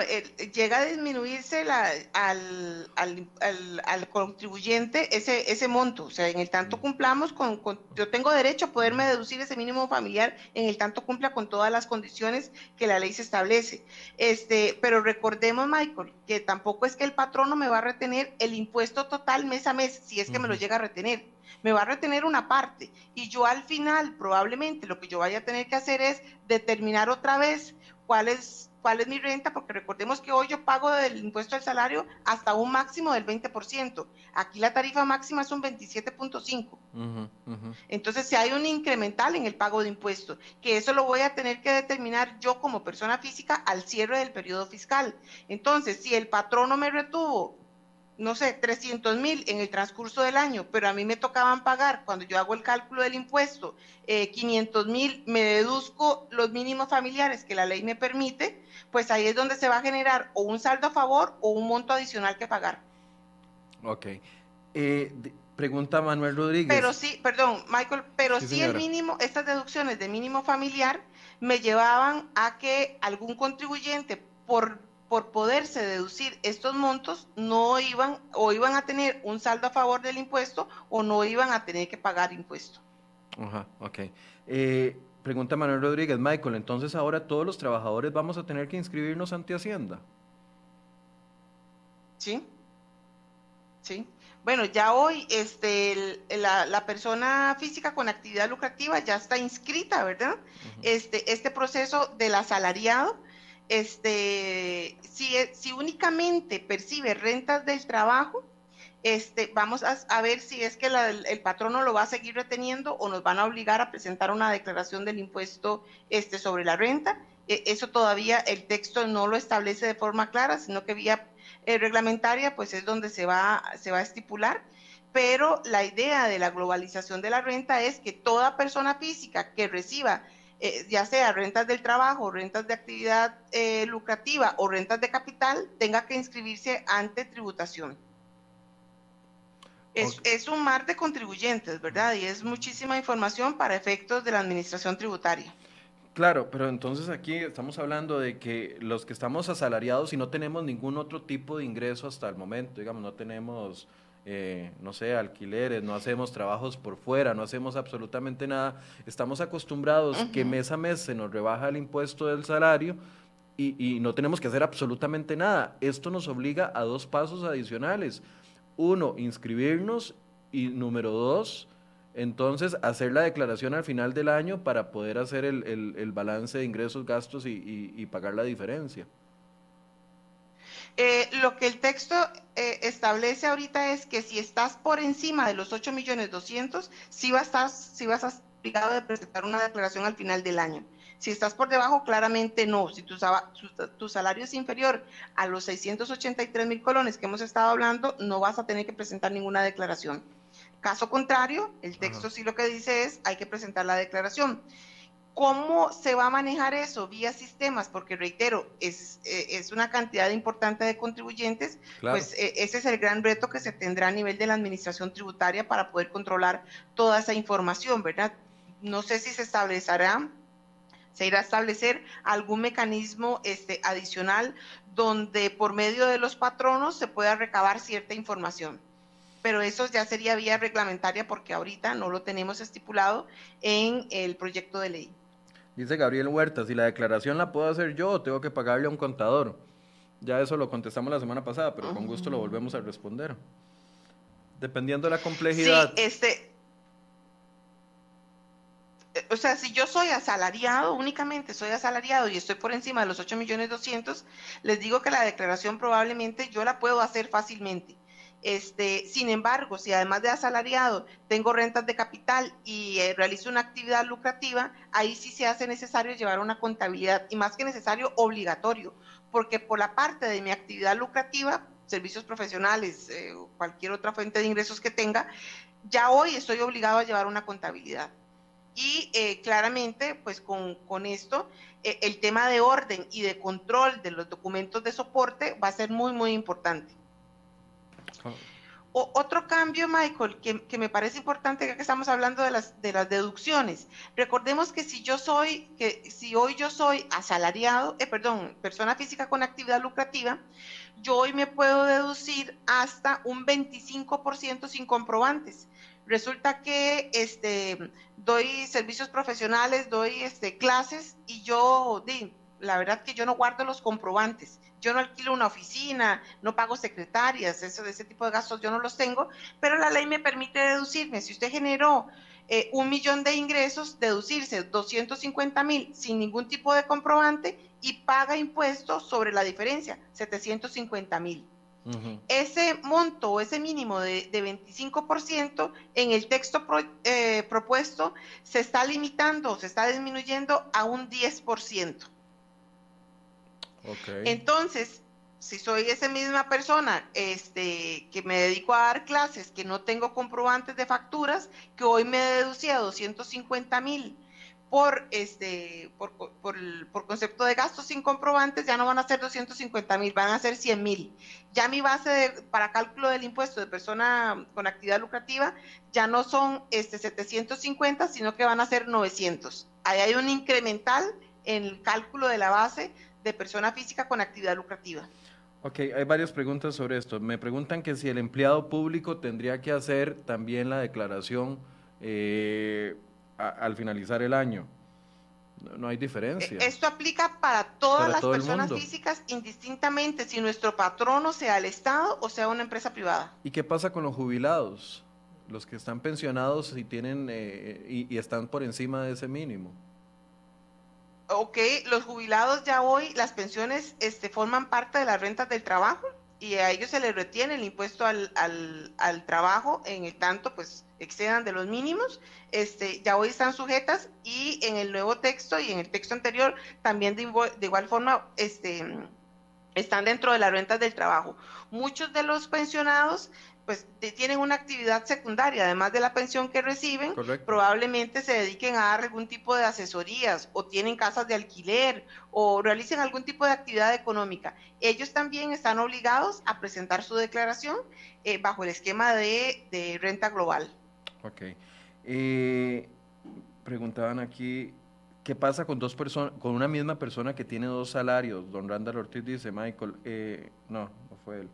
llega a disminuirse la, al, al, contribuyente ese, ese monto. O sea, en el tanto mm. cumplamos con, yo tengo derecho a poderme deducir ese mínimo familiar en el tanto cumpla con todas las condiciones que la ley se establece. Este, pero recordemos, Michael, que tampoco es que el patrono me va a retener el impuesto total mes a mes, si es que me lo llega a retener. Me va a retener una parte y yo al final probablemente lo que yo vaya a tener que hacer es determinar otra vez cuál es cuál es mi renta, porque recordemos que hoy yo pago del impuesto al salario hasta un máximo del 20%. Aquí la tarifa máxima es un 27.5. Entonces, si hay un incremental en el pago de impuestos, que eso lo voy a tener que determinar yo como persona física al cierre del periodo fiscal. Entonces, si el patrono me retuvo no sé, 300 mil en el transcurso del año, pero a mí me tocaban pagar, cuando yo hago el cálculo del impuesto, 500 eh, mil, me deduzco los mínimos familiares que la ley me permite, pues ahí es donde se va a generar o un saldo a favor o un monto adicional que pagar. Ok. Eh, pregunta Manuel Rodríguez. Pero sí, perdón, Michael, pero sí el mínimo, estas deducciones de mínimo familiar me llevaban a que algún contribuyente por por poderse deducir estos montos, no iban o iban a tener un saldo a favor del impuesto o no iban a tener que pagar impuesto. Ajá, ok. Eh, pregunta Manuel Rodríguez, Michael, entonces ahora todos los trabajadores vamos a tener que inscribirnos ante Hacienda. Sí, sí. Bueno, ya hoy este, la, persona física con actividad lucrativa ya está inscrita, ¿verdad? este, este proceso del asalariado este, si, si únicamente percibe rentas del trabajo, este, vamos a, ver si es que el, patrono lo va a seguir reteniendo o nos van a obligar a presentar una declaración del impuesto este, sobre la renta. E, eso todavía el texto no lo establece de forma clara, sino que vía eh, reglamentaria, pues es donde se va, se va a estipular. Pero la idea de la globalización de la renta es que toda persona física que reciba eh, ya sea rentas del trabajo, rentas de actividad eh, lucrativa o rentas de capital, tenga que inscribirse ante tributación. Es, un mar de contribuyentes, ¿verdad? Y es muchísima información para efectos de la administración tributaria. Claro, pero entonces aquí estamos hablando de que los que estamos asalariados y no tenemos ningún otro tipo de ingreso hasta el momento, digamos, no tenemos eh, no sé, alquileres, no hacemos trabajos por fuera, no hacemos absolutamente nada. Estamos acostumbrados que mes a mes se nos rebaja el impuesto del salario y, no tenemos que hacer absolutamente nada. Esto nos obliga a dos pasos adicionales. Uno, inscribirnos y número dos, entonces hacer la declaración al final del año para poder hacer el, balance de ingresos, gastos y pagar la diferencia. Eh, lo que el texto eh, establece ahorita es que si estás por encima de los 8 millones 200, sí vas, a estar, vas a obligado de presentar una declaración al final del año. Si estás por debajo, claramente no. Si tu, tu, salario es inferior a los 683 mil colones que hemos estado hablando, no vas a tener que presentar ninguna declaración. Caso contrario, el texto sí lo que dice es hay que presentar la declaración. ¿Cómo se va a manejar eso? Vía sistemas, porque reitero, es, eh, es una cantidad importante de contribuyentes, pues eh, ese es el gran reto que se tendrá a nivel de la administración tributaria para poder controlar toda esa información, ¿verdad? No sé si se establecerá, se irá a establecer algún mecanismo este, adicional donde por medio de los patronos se pueda recabar cierta información pero eso ya sería vía reglamentaria porque ahorita no lo tenemos estipulado en el proyecto de ley. Dice Gabriel Huerta, si la declaración la puedo hacer yo o tengo que pagarle a un contador. Ya eso lo contestamos la semana pasada, pero con gusto lo volvemos a responder. Dependiendo de la complejidad. Sí, este. O sea, si yo soy asalariado, únicamente soy asalariado y estoy por encima de los 8 millones 200, les digo que la declaración probablemente yo la puedo hacer fácilmente. Este, sin embargo, si además de asalariado tengo rentas de capital y eh, realizo una actividad lucrativa, ahí sí se hace necesario llevar una contabilidad y más que necesario, obligatorio, porque por la parte de mi actividad lucrativa, servicios profesionales, eh, o cualquier otra fuente de ingresos que tenga, ya hoy estoy obligado a llevar una contabilidad. Y eh, claramente, pues con, con esto, el tema de orden y de control de los documentos de soporte va a ser muy, muy importante otro cambio, Michael, que, me parece importante, ya que estamos hablando de las, de las deducciones. Recordemos que si yo soy, que si hoy yo soy asalariado, eh, perdón, persona física con actividad lucrativa, yo hoy me puedo deducir hasta un 25% sin comprobantes. Resulta que este, doy servicios profesionales, doy este, clases y yo, la verdad que yo no guardo los comprobantes yo no alquilo una oficina, no pago secretarias, eso de ese tipo de gastos yo no los tengo, pero la ley me permite deducirme. Si usted generó eh, un millón de ingresos, deducirse 250 mil sin ningún tipo de comprobante y paga impuestos sobre la diferencia, 750 mil. Ese monto o ese mínimo de, 25% en el texto eh, propuesto se está limitando, se está disminuyendo a un 10%. Entonces, si soy esa misma persona este, que me dedico a dar clases, que no tengo comprobantes de facturas, que hoy me deducía 250 mil por, este, por, por, concepto de gastos sin comprobantes, ya no van a ser 250 mil, van a ser 100 mil. Ya mi base para cálculo del impuesto de persona con actividad lucrativa ya no son este, 750, sino que van a ser 900. Ahí hay un incremental en el cálculo de la base de persona física con actividad lucrativa. Ok, hay varias preguntas sobre esto. Me preguntan que si el empleado público tendría que hacer también la declaración eh, al finalizar el año. No, hay diferencia. E, esto aplica para todas las personas físicas, indistintamente si nuestro patrono sea el Estado o sea una empresa privada. ¿Y qué pasa con los jubilados? Los que están pensionados y, tienen, eh, y están por encima de ese mínimo ok, los jubilados ya hoy, las pensiones este, forman parte de las rentas del trabajo y a ellos se les retiene el impuesto al, al, trabajo en el tanto pues excedan de los mínimos, este, ya hoy están sujetas y en el nuevo texto y en el texto anterior también de, de igual forma este, están dentro de las rentas del trabajo. Muchos de los pensionados pues tienen una actividad secundaria, además de la pensión que reciben, probablemente se dediquen a dar algún tipo de asesorías o tienen casas de alquiler o realicen algún tipo de actividad económica. Ellos también están obligados a presentar su declaración eh, bajo el esquema de, renta global. Ok. Eh, preguntaban aquí, ¿qué pasa con dos personas, con una misma persona que tiene dos salarios? Don Randall Ortiz dice, Michael, eh, no, no fue él.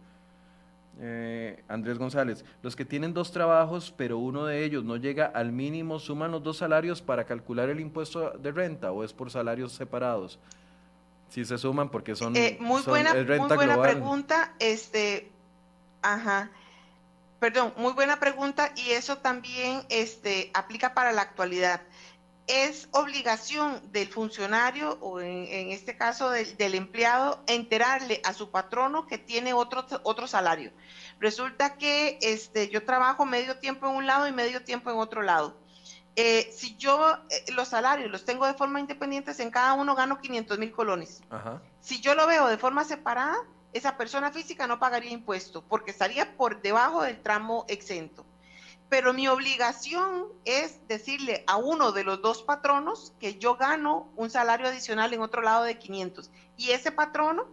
Eh, Andrés González, los que tienen dos trabajos, pero uno de ellos no llega al mínimo, ¿suman los dos salarios para calcular el impuesto de renta o es por salarios separados? Si se suman porque son, eh, muy buena, muy buena pregunta, este, ajá, perdón, muy buena pregunta y eso también este, aplica para la actualidad es obligación del funcionario o en, este caso del, empleado enterarle a su patrono que tiene otro, otro salario. Resulta que este, yo trabajo medio tiempo en un lado y medio tiempo en otro lado. Eh, si yo eh, los salarios los tengo de forma independiente, en cada uno gano 500 mil colones. Si yo lo veo de forma separada, esa persona física no pagaría impuesto porque estaría por debajo del tramo exento. Pero mi obligación es decirle a uno de los dos patronos que yo gano un salario adicional en otro lado de 500 y ese patrono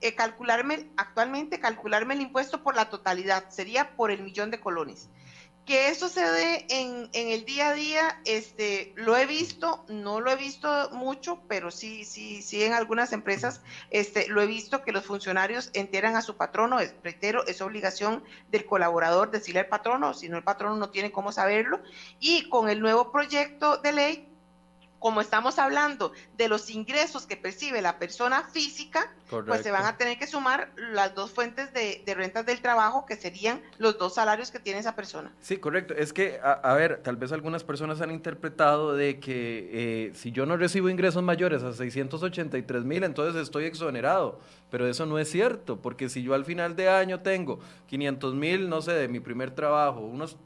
eh, calcularme actualmente calcularme el impuesto por la totalidad sería por el millón de colones que eso se dé en, el día a día, este, lo he visto, no lo he visto mucho, pero sí, sí, sí en algunas empresas, este, lo he visto que los funcionarios enteran a su patrono, es, reitero, es obligación del colaborador decirle al patrono, si no el patrono no tiene cómo saberlo, y con el nuevo proyecto de ley como estamos hablando de los ingresos que percibe la persona física, pues se van a tener que sumar las dos fuentes de, rentas del trabajo, que serían los dos salarios que tiene esa persona. Sí, correcto. Es que, a, ver, tal vez algunas personas han interpretado de que eh, si yo no recibo ingresos mayores a 683 mil, entonces estoy exonerado. Pero eso no es cierto, porque si yo al final de año tengo 500 mil, no sé, de mi primer trabajo, unos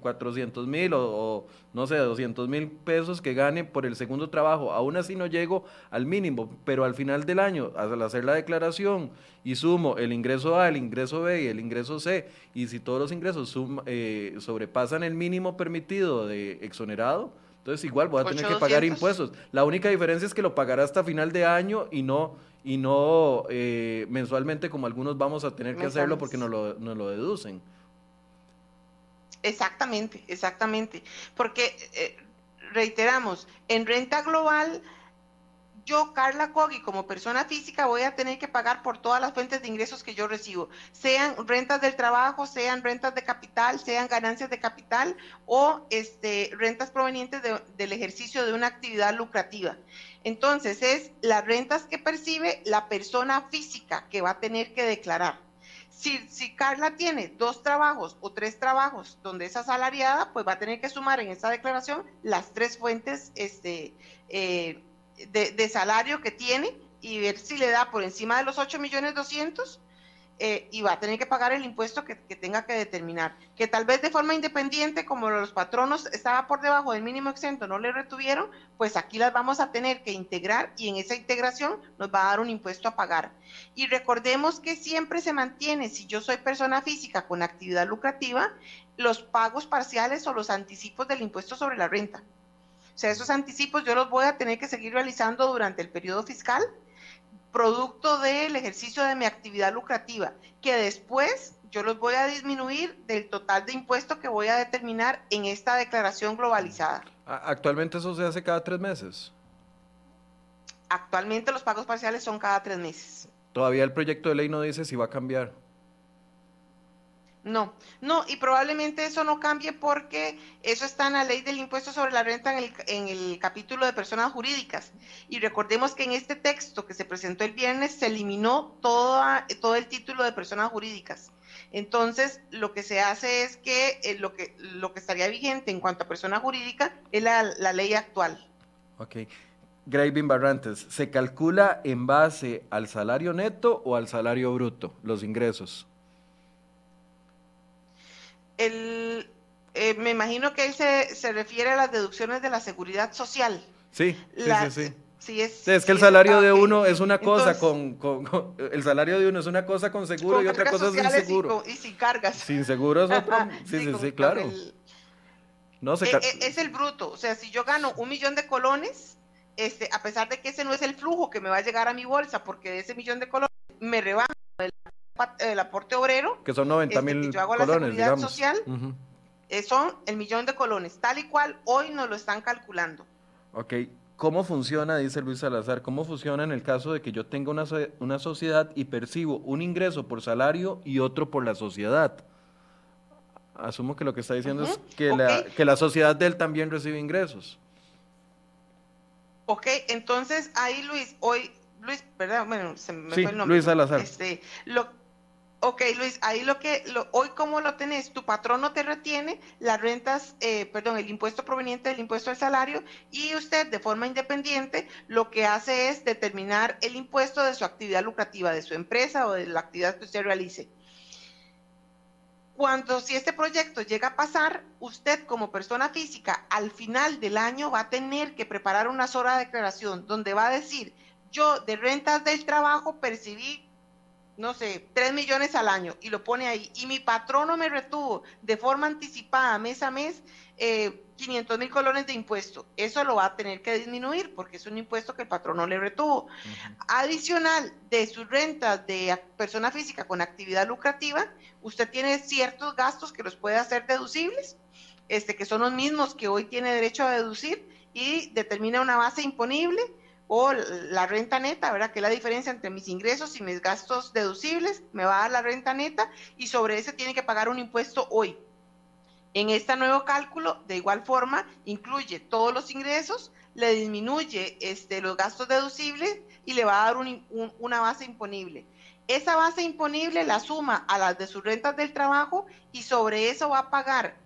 400 mil o, no sé, 200 mil pesos que gane por el segundo trabajo. Aún así no llego al mínimo, pero al final del año, al hacer la declaración y sumo el ingreso A, el ingreso B y el ingreso C, y si todos los ingresos eh, sobrepasan el mínimo permitido de exonerado, entonces igual voy a tener que pagar impuestos. La única diferencia es que lo pagará hasta final de año y no y no eh, mensualmente como algunos vamos a tener que hacerlo porque no lo, nos lo deducen. Exactamente, exactamente. Porque, eh, reiteramos, en renta global, yo, Carla Cogui, como persona física, voy a tener que pagar por todas las fuentes de ingresos que yo recibo, sean rentas del trabajo, sean rentas de capital, sean ganancias de capital o este, rentas provenientes del ejercicio de una actividad lucrativa. Entonces, es las rentas que percibe la persona física que va a tener que declarar. Si, Carla tiene dos trabajos o tres trabajos donde es asalariada, pues va a tener que sumar en esta declaración las tres fuentes este, eh, de, salario que tiene y ver si le da por encima de los 8 millones 200 eh, y va a tener que pagar el impuesto que, tenga que determinar. Que tal vez de forma independiente, como los patronos estaba por debajo del mínimo exento, no le retuvieron, pues aquí las vamos a tener que integrar y en esa integración nos va a dar un impuesto a pagar. Y recordemos que siempre se mantiene, si yo soy persona física con actividad lucrativa, los pagos parciales o los anticipos del impuesto sobre la renta. O sea, esos anticipos yo los voy a tener que seguir realizando durante el periodo fiscal producto del ejercicio de mi actividad lucrativa, que después yo los voy a disminuir del total de impuesto que voy a determinar en esta declaración globalizada. Actualmente eso se hace cada tres meses. Actualmente los pagos parciales son cada tres meses. Todavía el proyecto de ley no dice si va a cambiar. No, no, y probablemente eso no cambie porque eso está en la ley del impuesto sobre la renta en el, en el, capítulo de personas jurídicas. Y recordemos que en este texto que se presentó el viernes se eliminó toda, todo el título de personas jurídicas. Entonces, lo que se hace es que, eh, lo, que lo que estaría vigente en cuanto a persona jurídica es la, la ley actual. Ok. Graving Barrantes, ¿se calcula en base al salario neto o al salario bruto los ingresos? El, eh, me imagino que él se, se, refiere a las deducciones de la seguridad social. Sí, sí, sí, sí. es, es, que el salario de uno es una cosa con, con, el salario de uno es una cosa con seguro y otra cosa sin seguro. Y, sin cargas. Sin seguro es otro. sí, sí, sí, claro. no se e, e, es el bruto. O sea, si yo gano un millón de colones, este, a pesar de que ese no es el flujo que me va a llegar a mi bolsa, porque de ese millón de colones me rebajo el el aporte obrero, que son 90 este, mil yo hago la seguridad social, eh, son el millón de colones, tal y cual hoy nos lo están calculando. Ok, ¿cómo funciona, dice Luis Salazar, cómo funciona en el caso de que yo tenga una, una sociedad y percibo un ingreso por salario y otro por la sociedad? Asumo que lo que está diciendo es que, la, que la sociedad de él también recibe ingresos. Ok, entonces ahí Luis, hoy, Luis, perdón, bueno, se me fue el nombre. Luis Salazar. Este, lo, Ok, Luis, ahí lo que, hoy como lo tenés, tu patrón no te retiene las rentas, eh, perdón, el impuesto proveniente del impuesto al salario y usted de forma independiente lo que hace es determinar el impuesto de su actividad lucrativa, de su empresa o de la actividad que usted realice. Cuando si este proyecto llega a pasar, usted como persona física al final del año va a tener que preparar una sola declaración donde va a decir, yo de rentas del trabajo percibí no sé, 3 millones al año y lo pone ahí, y mi patrono me retuvo de forma anticipada mes a mes eh, 500 mil colones de impuesto, eso lo va a tener que disminuir porque es un impuesto que el patrono le retuvo. Adicional de sus rentas de persona física con actividad lucrativa, usted tiene ciertos gastos que los puede hacer deducibles, este, que son los mismos que hoy tiene derecho a deducir y determina una base imponible o la renta neta, ¿verdad? Que es la diferencia entre mis ingresos y mis gastos deducibles, me va a dar la renta neta y sobre ese tiene que pagar un impuesto hoy. En este nuevo cálculo, de igual forma, incluye todos los ingresos, le disminuye este, los gastos deducibles y le va a dar una base imponible. Esa base imponible la suma a las de sus rentas del trabajo y sobre eso va a pagar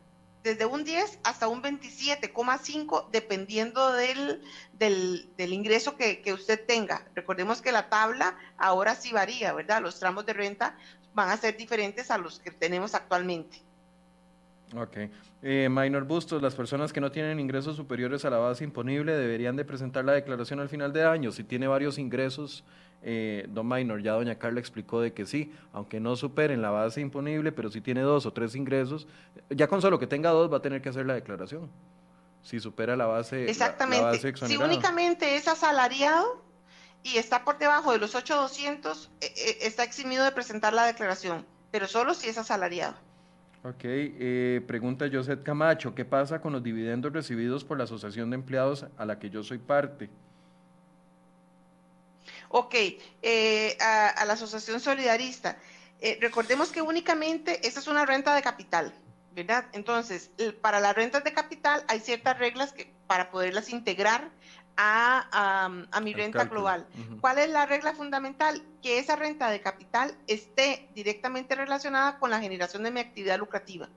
desde un 10 hasta un 27,5 dependiendo del, del, ingreso que, usted tenga. Recordemos que la tabla ahora sí varía, ¿verdad? Los tramos de renta van a ser diferentes a los que tenemos actualmente. Ok. Eh, minor Bustos, las personas que no tienen ingresos superiores a la base imponible deberían de presentar la declaración al final de año. Si tiene varios ingresos eh, don Minor, ya doña Carla explicó de que sí, aunque no superen la base imponible, pero si tiene dos o tres ingresos, ya con solo que tenga dos va a tener que hacer la declaración. Si supera la base. Exactamente. si únicamente es asalariado y está por debajo de los 8,200, eh, eh, está eximido de presentar la declaración, pero solo si es asalariado. Ok, eh, pregunta José Camacho, ¿qué pasa con los dividendos recibidos por la Asociación de Empleados a la que yo soy parte? Ok, eh, a, la Asociación Solidarista. Eh, recordemos que únicamente esa es una renta de capital, ¿verdad? Entonces, para las rentas de capital hay ciertas reglas que, para poderlas integrar a, mi renta global. ¿Cuál es la regla fundamental? Que esa renta de capital esté directamente relacionada con la generación de mi actividad lucrativa.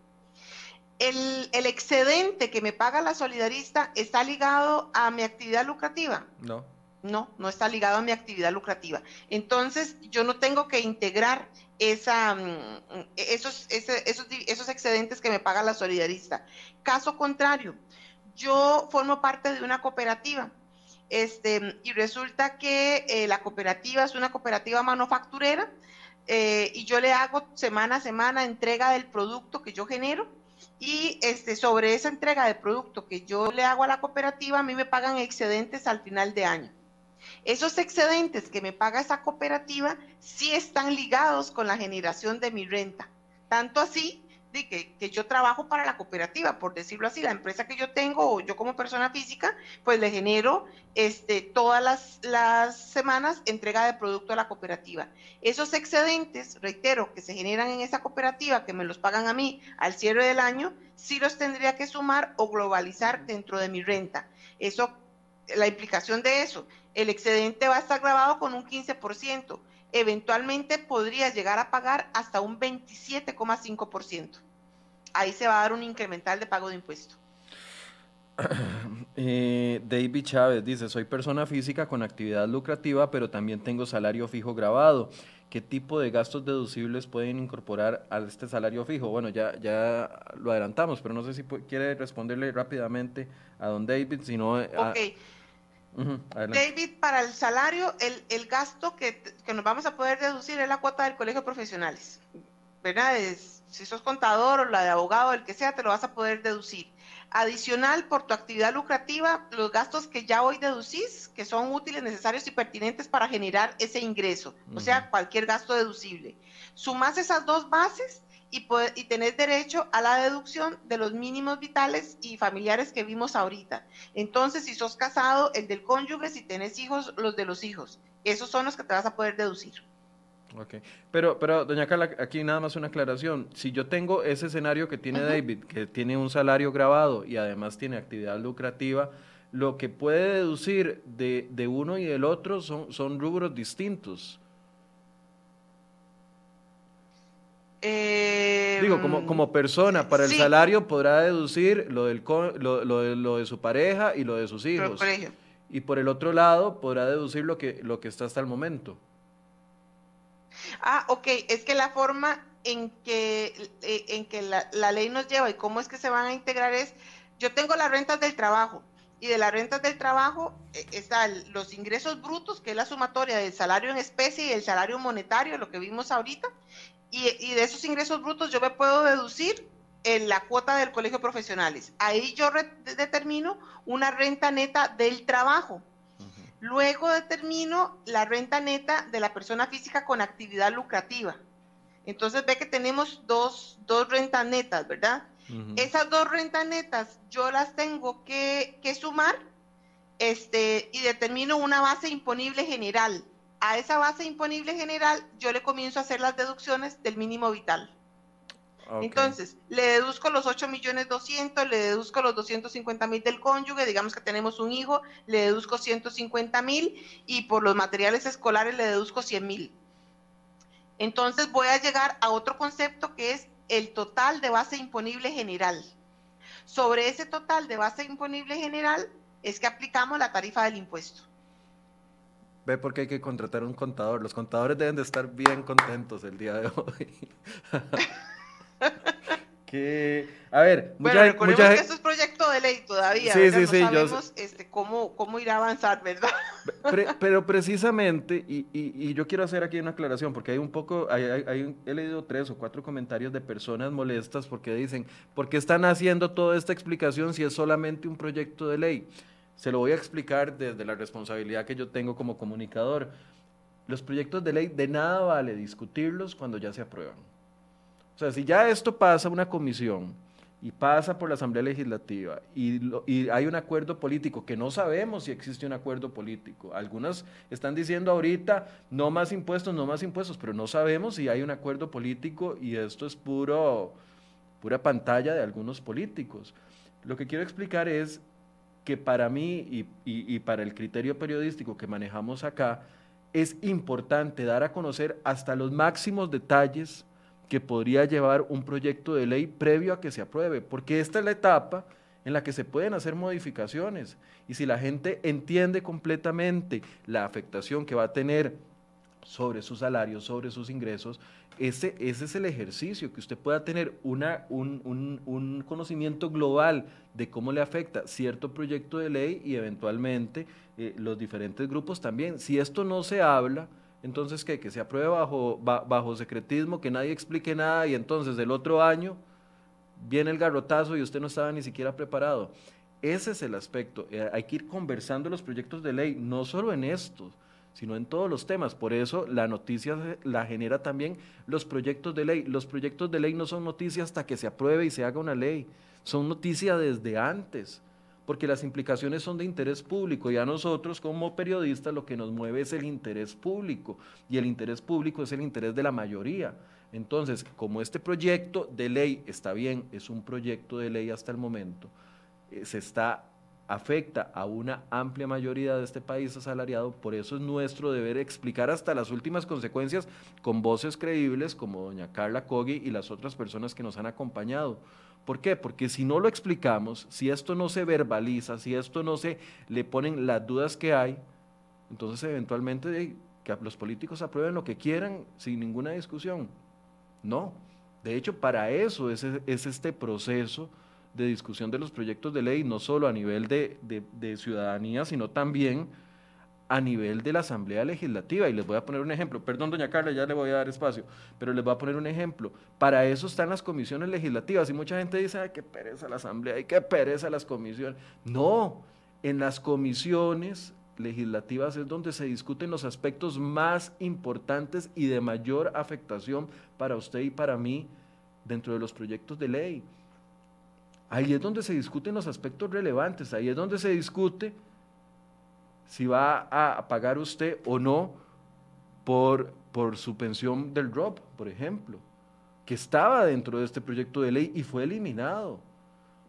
El, el, excedente que me paga la solidarista está ligado a mi actividad lucrativa. No. No, no está ligado a mi actividad lucrativa. Entonces, yo no tengo que integrar esa, mm, esos, excedentes que me paga la solidarista. Caso contrario, yo formo parte de una cooperativa este, y resulta que eh, la cooperativa es una cooperativa manufacturera eh, y yo le hago semana a semana entrega del producto que yo genero y este, sobre esa entrega de producto que yo le hago a la cooperativa, a mí me pagan excedentes al final de año. Esos excedentes que me paga esa cooperativa sí están ligados con la generación de mi renta. Tanto así de que, yo trabajo para la cooperativa, por decirlo así, la empresa que yo tengo o yo como persona física, pues le genero este, todas las, las semanas entrega de producto a la cooperativa. Esos excedentes, reitero, que se generan en esa cooperativa, que me los pagan a mí al cierre del año, sí los tendría que sumar o globalizar dentro de mi renta. Eso, la implicación de eso el excedente va a estar grabado con un 15%. Eventualmente podría llegar a pagar hasta un 27,5%. Ahí se va a dar un incremental de pago de impuesto. Eh, David Chávez dice, soy persona física con actividad lucrativa, pero también tengo salario fijo grabado. ¿Qué tipo de gastos deducibles pueden incorporar a este salario fijo? Bueno, ya, ya lo adelantamos, pero no sé si quiere responderle rápidamente a don David, si David, para el salario, el, gasto que, nos vamos a poder deducir es la cuota del colegio de profesionales. ¿Verdad? si sos contador o la de abogado, el que sea, te lo vas a poder deducir. Adicional, por tu actividad lucrativa, los gastos que ya hoy deducís, que son útiles, necesarios y pertinentes para generar ese ingreso, o sea, cualquier gasto deducible. Sumas esas dos bases y, y tenés derecho a la deducción de los mínimos vitales y familiares que vimos ahorita. Entonces, si sos casado, el del cónyuge, si tenés hijos, los de los hijos. Esos son los que te vas a poder deducir. Ok, pero, pero doña Carla, aquí nada más una aclaración. Si yo tengo ese escenario que tiene David, que tiene un salario grabado y además tiene actividad lucrativa, lo que puede deducir de, de uno y del otro son, son rubros distintos. Eh, Digo, como, como persona, para el salario podrá deducir lo, del, lo, lo, de, su pareja y lo de sus hijos. y por el otro lado podrá deducir lo que, lo que está hasta el momento. Ah, ok, es que la forma en que, eh, en que la, la ley nos lleva y cómo es que se van a integrar es, yo tengo las rentas del trabajo, y de las rentas del trabajo eh, están los ingresos brutos, que es la sumatoria del salario en especie y el salario monetario, lo que vimos ahorita, y, y de esos ingresos brutos yo me puedo deducir en la cuota del colegio profesionales. Ahí yo determino una renta neta del trabajo. Luego determino la renta neta de la persona física con actividad lucrativa. Entonces ve que tenemos dos, dos rentas netas, ¿verdad? Esas dos rentas netas yo las tengo que, que, sumar este, y determino una base imponible general. A esa base imponible general yo le comienzo a hacer las deducciones del mínimo vital. Entonces, le deduzco los 8 millones 200, le deduzco los 250 mil del cónyuge, digamos que tenemos un hijo, le deduzco 150 mil y por los materiales escolares le deduzco 100 mil. Entonces voy a llegar a otro concepto que es el total de base imponible general. Sobre ese total de base imponible general es que aplicamos la tarifa del impuesto. Ve por qué hay que contratar un contador. Los contadores deben de estar bien contentos el día de hoy. que, a ver, mucha, bueno, mucha... que esto es proyecto de ley todavía, sí, sí, no sí, sabemos este, cómo, cómo ir a avanzar, ¿verdad? pero precisamente, y, y, yo quiero hacer aquí una aclaración, porque hay un poco, hay, hay, he leído tres o cuatro comentarios de personas molestas porque dicen, ¿por qué están haciendo toda esta explicación si es solamente un proyecto de ley? Se lo voy a explicar desde la responsabilidad que yo tengo como comunicador. Los proyectos de ley de nada vale discutirlos cuando ya se aprueban. O sea, si ya esto pasa a una comisión y pasa por la Asamblea Legislativa y, hay un acuerdo político, que no sabemos si existe un acuerdo político. Algunas están diciendo ahorita no más impuestos, no más impuestos, pero no sabemos si hay un acuerdo político y esto es puro, pura pantalla de algunos políticos. Lo que quiero explicar es que para mí y para el criterio periodístico que manejamos acá, es importante dar a conocer hasta los máximos detalles que podría llevar un proyecto de ley previo a que se apruebe, porque esta es la etapa en la que se pueden hacer modificaciones. Y si la gente entiende completamente la afectación que va a tener sobre sus salarios, sobre sus ingresos, ese, ese es el ejercicio, que usted pueda tener una, un, un, conocimiento global de cómo le afecta cierto proyecto de ley y eventualmente eh, los diferentes grupos también. Si esto no se habla, entonces ¿qué? que se apruebe bajo, bajo secretismo, que nadie explique nada y entonces el otro año viene el garrotazo y usted no estaba ni siquiera preparado. Ese es el aspecto. Eh, hay que ir conversando los proyectos de ley, no solo en estos, sino en todos los temas. Por eso la noticia la genera también los proyectos de ley. Los proyectos de ley no son noticias hasta que se apruebe y se haga una ley, son noticias desde antes porque las implicaciones son de interés público y a nosotros como periodistas lo que nos mueve es el interés público y el interés público es el interés de la mayoría. Entonces, como este proyecto de ley está bien, es un proyecto de ley hasta el momento, eh, se está afecta a una amplia mayoría de este país asalariado, por eso es nuestro deber explicar hasta las últimas consecuencias con voces creíbles como doña Carla Cogui y las otras personas que nos han acompañado. ¿Por qué? Porque si no lo explicamos, si esto no se verbaliza, si esto no se le ponen las dudas que hay, entonces eventualmente que los políticos aprueben lo que quieran sin ninguna discusión. No. De hecho, para eso es, es este proceso de discusión de los proyectos de ley, no solo a nivel de, de ciudadanía, sino también a nivel de la Asamblea Legislativa. Y les voy a poner un ejemplo. Perdón, doña Carla, ya le voy a dar espacio, pero les voy a poner un ejemplo. Para eso están las comisiones legislativas. Y mucha gente dice, ay, qué pereza la Asamblea, y qué pereza las comisiones. No, en las comisiones legislativas es donde se discuten los aspectos más importantes y de mayor afectación para usted y para mí dentro de los proyectos de ley. Ahí es donde se discuten los aspectos relevantes, ahí es donde se discute si va a pagar usted o no por, por su pensión del drop, por ejemplo, que estaba dentro de este proyecto de ley y fue eliminado.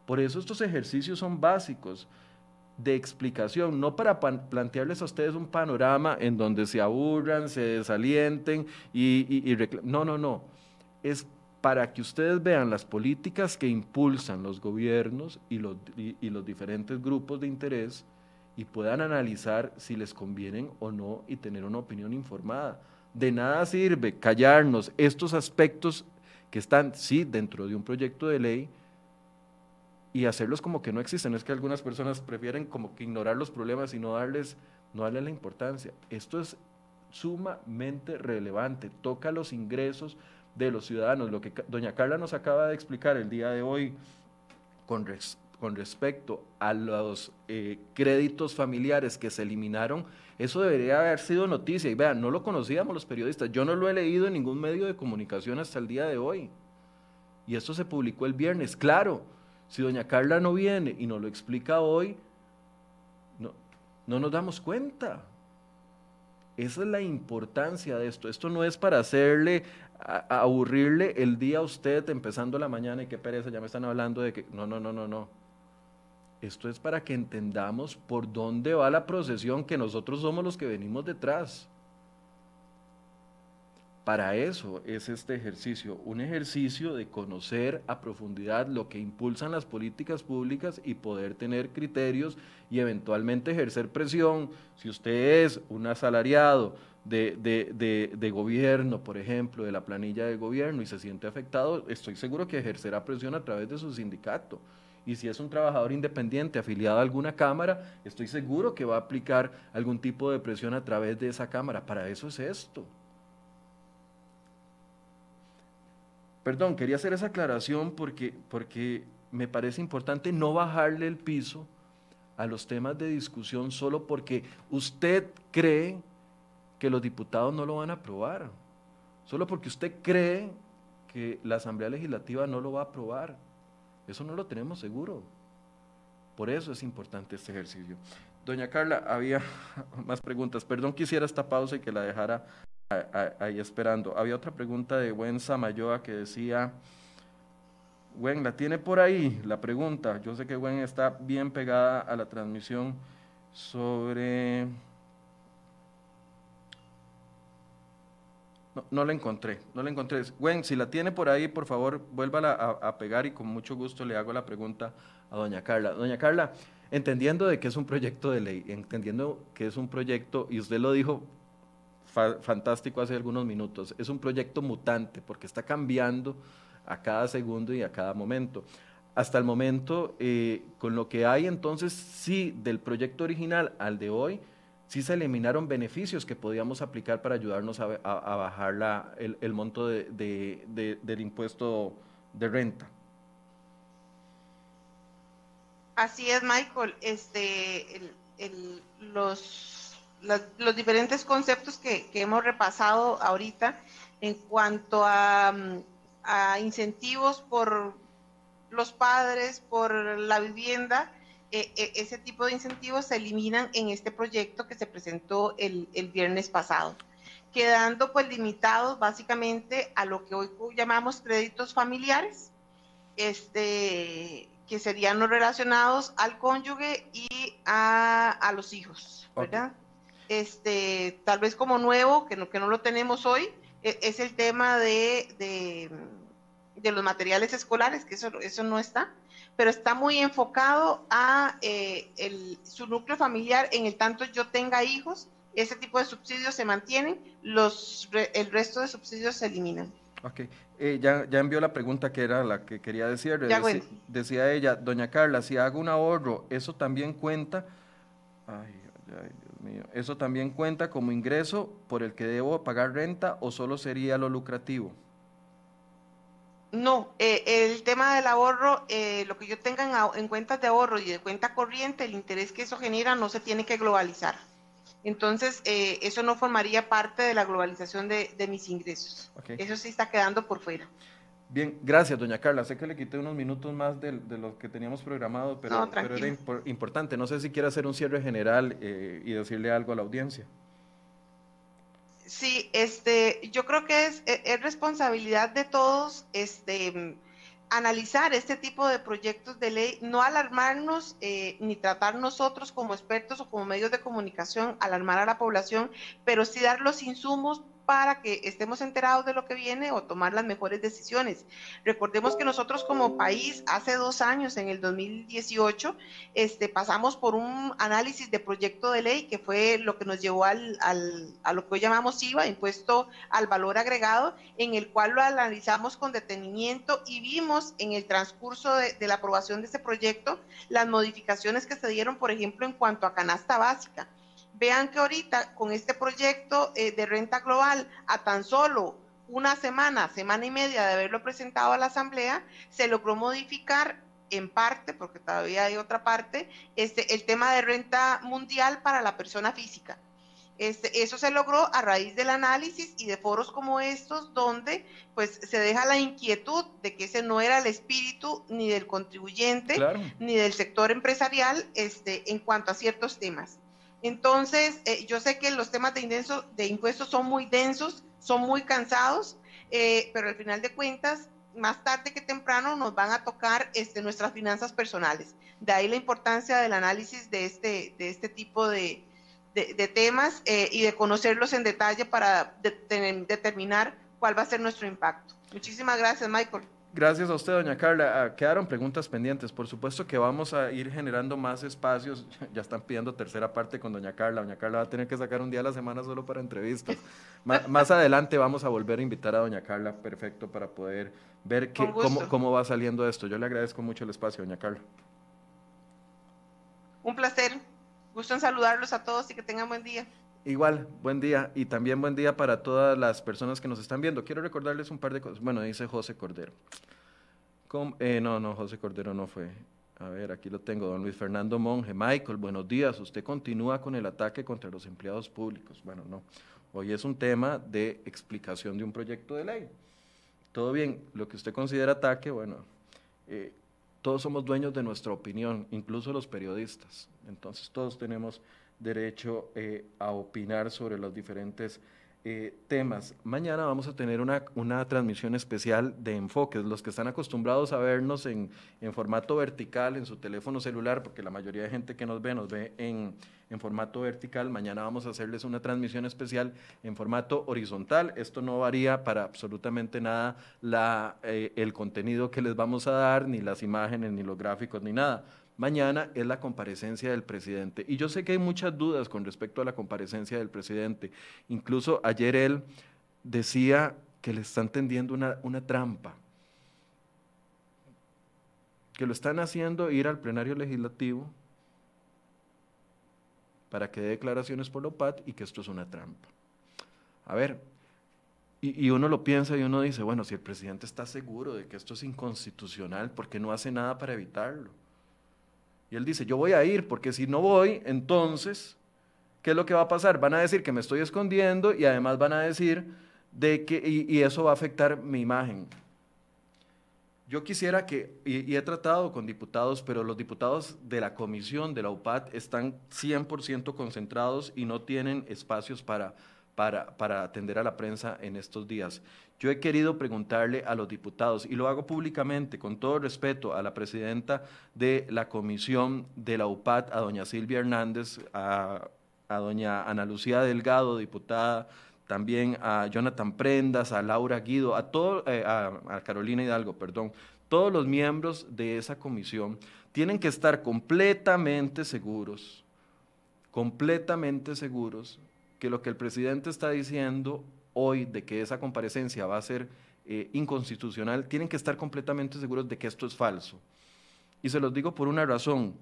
Por eso estos ejercicios son básicos de explicación, no para plantearles a ustedes un panorama en donde se aburran, se desalienten y, y, No, no, no. Es para que ustedes vean las políticas que impulsan los gobiernos y los, diferentes grupos de interés y puedan analizar si les convienen o no y tener una opinión informada. De nada sirve callarnos estos aspectos que están, sí, dentro de un proyecto de ley, y hacerlos como que no existen. Es que algunas personas prefieren como que ignorar los problemas y no darles, no darles la importancia. Esto es sumamente relevante, toca los ingresos de los ciudadanos. Lo que doña Carla nos acaba de explicar el día de hoy con, con respecto a los eh, créditos familiares que se eliminaron, eso debería haber sido noticia. Y vean, no lo conocíamos los periodistas, yo no lo he leído en ningún medio de comunicación hasta el día de hoy. Y esto se publicó el viernes. Claro, si doña Carla no viene y nos lo explica hoy, no, no nos damos cuenta. Esa es la importancia de esto. Esto no es para hacerle, aburrirle el día a usted empezando la mañana y qué pereza, ya me están hablando de que... No, no, no, no, no. Esto es para que entendamos por dónde va la procesión, que nosotros somos los que venimos detrás. Para eso es este ejercicio, un ejercicio de conocer a profundidad lo que impulsan las políticas públicas y poder tener criterios y eventualmente ejercer presión. Si usted es un asalariado de, de, gobierno, por ejemplo, de la planilla de gobierno y se siente afectado, estoy seguro que ejercerá presión a través de su sindicato. Y si es un trabajador independiente afiliado a alguna cámara, estoy seguro que va a aplicar algún tipo de presión a través de esa cámara. Para eso es esto. Perdón, quería hacer esa aclaración porque, porque me parece importante no bajarle el piso a los temas de discusión solo porque usted cree que los diputados no lo van a aprobar, solo porque usted cree que la Asamblea Legislativa no lo va a aprobar. Eso no lo tenemos seguro. Por eso es importante este ejercicio. Doña Carla, había más preguntas. Perdón, quisiera esta pausa y que la dejara ahí esperando. Había otra pregunta de Gwen Samayoa que decía, Gwen, ¿la tiene por ahí la pregunta? Yo sé que Gwen está bien pegada a la transmisión sobre... No, la encontré, no la encontré. Gwen, si la tiene por ahí, por favor, vuélvala a, a pegar y con mucho gusto le hago la pregunta a doña Carla. Doña Carla, entendiendo de que es un proyecto de ley, entendiendo que es un proyecto, y usted lo dijo fantástico hace algunos minutos. Es un proyecto mutante porque está cambiando a cada segundo y a cada momento. Hasta el momento, eh, con lo que hay entonces, sí, del proyecto original al de hoy, sí se eliminaron beneficios que podíamos aplicar para ayudarnos a, bajar la, el, monto del impuesto de renta. Así es, Michael. Este, los los diferentes conceptos que, hemos repasado ahorita en cuanto a, incentivos por los padres, por la vivienda, e, e, ese tipo de incentivos se eliminan en este proyecto que se presentó el, viernes pasado, quedando pues limitados básicamente a lo que hoy llamamos créditos familiares, este, que serían los relacionados al cónyuge y a, los hijos, ¿verdad? este, tal vez como nuevo, que no, que no lo tenemos hoy, e, es el tema de, de, los materiales escolares, que eso, eso no está, pero está muy enfocado a eh, el, su núcleo familiar, en el tanto yo tenga hijos, ese tipo de subsidios se mantienen, los, el resto de subsidios se eliminan. Ok, eh, ya, ya envió la pregunta que era la que quería decir. decía ella, doña Carla, si hago un ahorro, ¿eso también cuenta? Ay, ay, ¿Eso también cuenta como ingreso por el que debo pagar renta o solo sería lo lucrativo? No, eh, el tema del ahorro, eh, lo que yo tenga en, cuentas de ahorro y de cuenta corriente, el interés que eso genera no se tiene que globalizar. Entonces, eh, eso no formaría parte de la globalización de, mis ingresos. Eso sí está quedando por fuera. Bien, gracias, doña Carla. Sé que le quité unos minutos más de, de lo que teníamos programado, pero, pero era importante. No sé si quiere hacer un cierre general eh, y decirle algo a la audiencia. Sí, este, yo creo que es, e, es, responsabilidad de todos este, analizar este tipo de proyectos de ley, no alarmarnos eh, ni tratar nosotros como expertos o como medios de comunicación, alarmar a la población, pero sí dar los insumos para que estemos enterados de lo que viene o tomar las mejores decisiones. Recordemos que nosotros como país hace dos años, en el 2018, este, pasamos por un análisis de proyecto de ley que fue lo que nos llevó al, a lo que hoy llamamos IVA, impuesto al valor agregado, en el cual lo analizamos con detenimiento y vimos en el transcurso de, de la aprobación de este proyecto las modificaciones que se dieron, por ejemplo, en cuanto a canasta básica Vean que ahorita con este proyecto eh, de renta global, a tan solo una semana, semana y media de haberlo presentado a la Asamblea, se logró modificar en parte, porque todavía hay otra parte, este, el tema de renta mundial para la persona física. Este, eso se logró a raíz del análisis y de foros como estos, donde pues se deja la inquietud de que ese no era el espíritu ni del contribuyente ni del sector empresarial este, en cuanto a ciertos temas. Entonces, eh, yo sé que los temas de, de impuestos son muy densos, son muy cansados, eh, pero al final de cuentas, más tarde que temprano nos van a tocar este, nuestras finanzas personales. De ahí la importancia del análisis de este, de este tipo de, temas eh, y de conocerlos en detalle para determinar cuál va a ser nuestro impacto. Muchísimas gracias, Michael. Gracias a usted, doña Carla. Ah, quedaron preguntas pendientes. Por supuesto que vamos a ir generando más espacios. Ya están pidiendo tercera parte con doña Carla. Doña Carla va a tener que sacar un día a la semana solo para entrevistas. más, adelante vamos a volver a invitar a doña Carla, perfecto, para poder ver cómo, cómo va saliendo esto. Yo le agradezco mucho el espacio, doña Carla. Un placer. Gusto en saludarlos a todos y que tengan buen día. Igual, buen día y también buen día para todas las personas que nos están viendo. Quiero recordarles un par de cosas. Bueno, dice José Cordero. Eh, no, no, José Cordero no fue. A ver, aquí lo tengo, don Luis Fernando Monge. Michael, buenos días. Usted continúa con el ataque contra los empleados públicos. Bueno, no. Hoy es un tema de explicación de un proyecto de ley. Todo bien, lo que usted considera ataque, bueno, eh, todos somos dueños de nuestra opinión, incluso los periodistas. Entonces todos tenemos derecho eh, a opinar sobre los diferentes eh, temas. Mañana vamos a tener una, una, transmisión especial de enfoques. Los que están acostumbrados a vernos en, en, formato vertical en su teléfono celular, porque la mayoría de gente que nos ve nos ve en, en, formato vertical, mañana vamos a hacerles una transmisión especial en formato horizontal. Esto no varía para absolutamente nada la, eh, el contenido que les vamos a dar, ni las imágenes, ni los gráficos, ni nada Mañana es la comparecencia del presidente. Y yo sé que hay muchas dudas con respecto a la comparecencia del presidente. Incluso ayer él decía que le están tendiendo una, una trampa, que lo están haciendo ir al plenario legislativo para que dé declaraciones por la OPAT y que esto es una trampa. A ver, y, y, uno lo piensa y uno dice, bueno, si el presidente está seguro de que esto es inconstitucional, ¿por qué no hace nada para evitarlo? Y él dice, yo voy a ir, porque si no voy, entonces, ¿qué es lo que va a pasar? Van a decir que me estoy escondiendo y además van a decir de que, y, eso va a afectar mi imagen. Yo quisiera que, y, he tratado con diputados, pero los diputados de la comisión de la UPAD están 100% concentrados y no tienen espacios para, para, atender a la prensa en estos días. Yo he querido preguntarle a los diputados, y lo hago públicamente, con todo respeto, a la presidenta de la comisión de la UPAT, a doña Silvia Hernández, a, doña Ana Lucía Delgado, diputada, también a Jonathan Prendas, a Laura Guido, a, todo, eh, a Carolina Hidalgo, perdón, todos los miembros de esa comisión tienen que estar completamente seguros, completamente seguros que lo que el presidente está diciendo hoy de que esa comparecencia va a ser eh, inconstitucional, tienen que estar completamente seguros de que esto es falso. Y se los digo por una razón.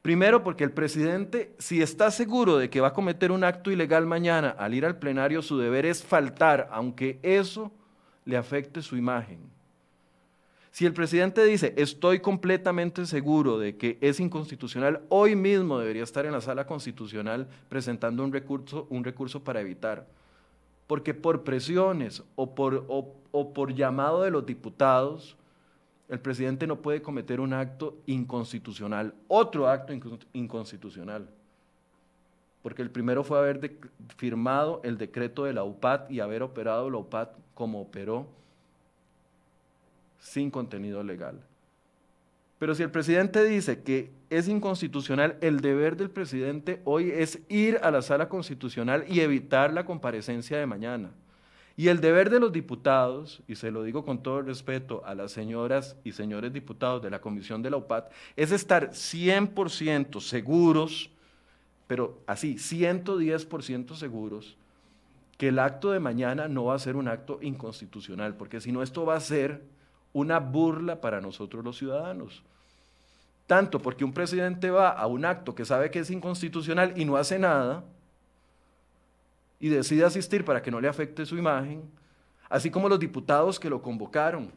Primero, porque el presidente, si está seguro de que va a cometer un acto ilegal mañana al ir al plenario, su deber es faltar, aunque eso le afecte su imagen. Si el presidente dice, estoy completamente seguro de que es inconstitucional, hoy mismo debería estar en la sala constitucional presentando un recurso, un recurso para evitar porque por presiones o por, o, por llamado de los diputados, el presidente no puede cometer un acto inconstitucional, otro acto inconstitucional. Porque el primero fue haber firmado el decreto de la UPAD y haber operado la UPAD como operó sin contenido legal. Pero si el presidente dice que es inconstitucional, el deber del presidente hoy es ir a la sala constitucional y evitar la comparecencia de mañana. Y el deber de los diputados, y se lo digo con todo el respeto a las señoras y señores diputados de la Comisión de la UPAT, es estar 100% seguros, pero así, 110% seguros, que el acto de mañana no va a ser un acto inconstitucional, porque si no esto va a ser una burla para nosotros los ciudadanos. Tanto porque un presidente va a un acto que sabe que es inconstitucional y no hace nada, y decide asistir para que no le afecte su imagen, así como los diputados que lo convocaron.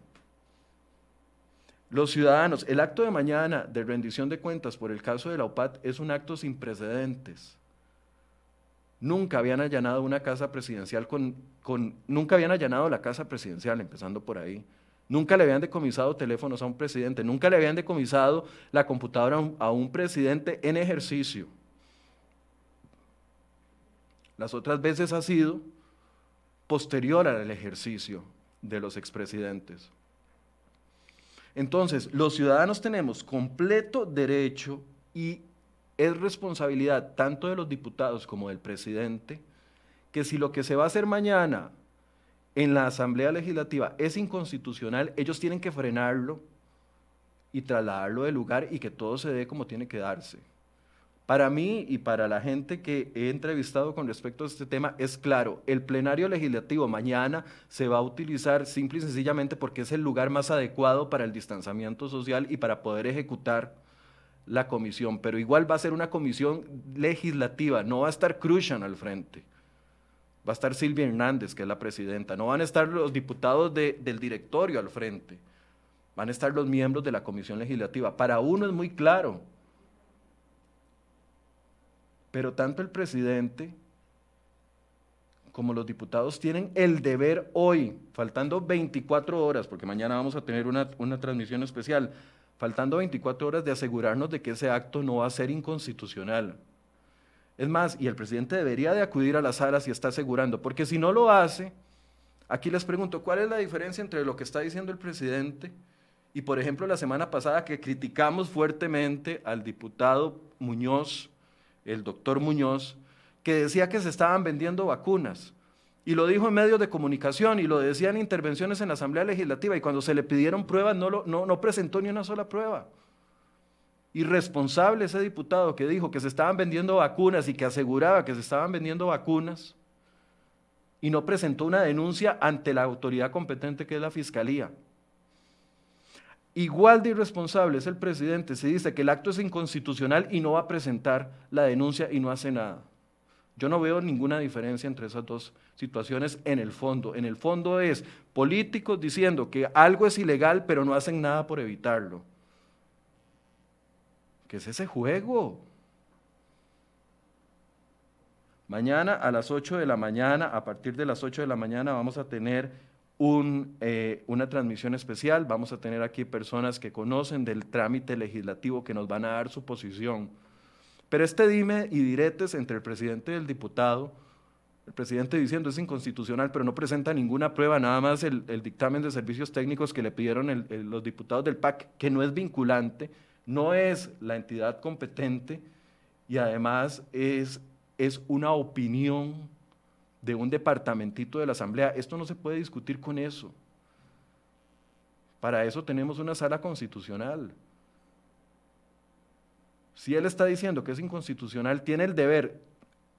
Los ciudadanos, el acto de mañana de rendición de cuentas por el caso de la OPAT es un acto sin precedentes. Nunca habían allanado una casa presidencial con, con, nunca habían allanado la casa presidencial, empezando por ahí. Nunca le habían decomisado teléfonos a un presidente, nunca le habían decomisado la computadora a un, presidente en ejercicio. Las otras veces ha sido posterior al ejercicio de los expresidentes. Entonces, los ciudadanos tenemos completo derecho y es responsabilidad tanto de los diputados como del presidente que si lo que se va a hacer mañana en la Asamblea Legislativa es inconstitucional, ellos tienen que frenarlo y trasladarlo del lugar y que todo se dé como tiene que darse. Para mí y para la gente que he entrevistado con respecto a este tema, es claro, el plenario legislativo mañana se va a utilizar simple y sencillamente porque es el lugar más adecuado para el distanciamiento social y para poder ejecutar la comisión, pero igual va a ser una comisión legislativa, no va a estar Cruzan al frente, va a estar Silvia Hernández, que es la presidenta, no van a estar los diputados del directorio al frente, van a estar los miembros de la comisión legislativa. Para uno es muy claro, pero tanto el presidente como los diputados tienen el deber hoy, faltando 24 horas, porque mañana vamos a tener una, transmisión especial, faltando 24 horas de asegurarnos de que ese acto no va a ser inconstitucional. Es más, y el presidente debería de acudir a las salas y está asegurando, porque si no lo hace, aquí les pregunto, ¿cuál es la diferencia entre lo que está diciendo el presidente y, por ejemplo, la semana pasada que criticamos fuertemente al diputado Muñoz el doctor Muñoz, que decía que se estaban vendiendo vacunas. Y lo dijo en medios de comunicación y lo decía en intervenciones en la Asamblea Legislativa. Y cuando se le pidieron pruebas, no, lo, no, no presentó ni una sola prueba. Irresponsable ese diputado que dijo que se estaban vendiendo vacunas y que aseguraba que se estaban vendiendo vacunas y no presentó una denuncia ante la autoridad competente que es la Fiscalía. Igual de irresponsable es el presidente si dice que el acto es inconstitucional y no va a presentar la denuncia y no hace nada. Yo no veo ninguna diferencia entre esas dos situaciones en el fondo. En el fondo es políticos diciendo que algo es ilegal pero no hacen nada por evitarlo. ¿Qué es ese juego? Mañana a las 8 de la mañana, a partir de las 8 de la mañana vamos a tener eh, una transmisión especial. Vamos a tener aquí personas que conocen del trámite legislativo que nos van a dar su posición. Pero este dime y diretes entre el presidente y el diputado, el presidente diciendo es inconstitucional, pero no presenta ninguna prueba, nada más el, dictamen de servicios técnicos que le pidieron los diputados del PAC, que no es vinculante, no es la entidad competente y además es, es una opinión de un departamentito de la Asamblea. Esto no se puede discutir con eso. Para eso tenemos una sala constitucional. Si él está diciendo que es inconstitucional, tiene el deber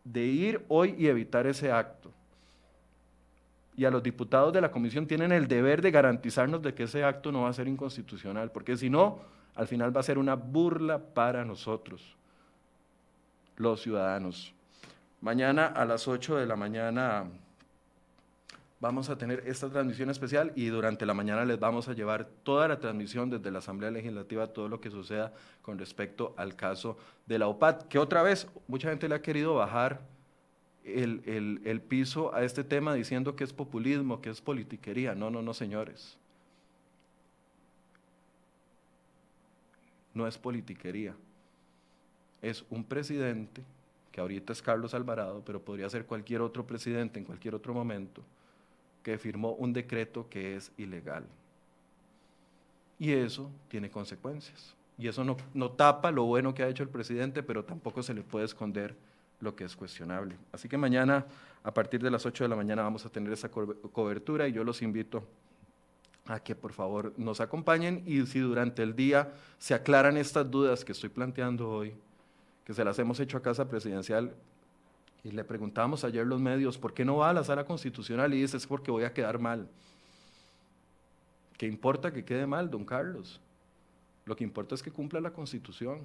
de ir hoy y evitar ese acto. Y a los diputados de la comisión tienen el deber de garantizarnos de que ese acto no va a ser inconstitucional, porque si no, al final va a ser una burla para nosotros, los ciudadanos. Mañana a las 8 de la mañana vamos a tener esta transmisión especial y durante la mañana les vamos a llevar toda la transmisión desde la Asamblea Legislativa, todo lo que suceda con respecto al caso de la OPAT, que otra vez mucha gente le ha querido bajar el, el piso a este tema diciendo que es populismo, que es politiquería. No, no, no, señores. No es politiquería. Es un presidente que ahorita es Carlos Alvarado, pero podría ser cualquier otro presidente en cualquier otro momento, que firmó un decreto que es ilegal. Y eso tiene consecuencias. Y eso no, no tapa lo bueno que ha hecho el presidente, pero tampoco se le puede esconder lo que es cuestionable. Así que mañana, a partir de las 8 de la mañana, vamos a tener esa cobertura y yo los invito a que por favor nos acompañen y si durante el día se aclaran estas dudas que estoy planteando hoy, que se las hemos hecho a Casa Presidencial, y le preguntamos ayer los medios, ¿por qué no va a la sala constitucional? Y dice, es porque voy a quedar mal. ¿Qué importa que quede mal, don Carlos? Lo que importa es que cumpla la constitución.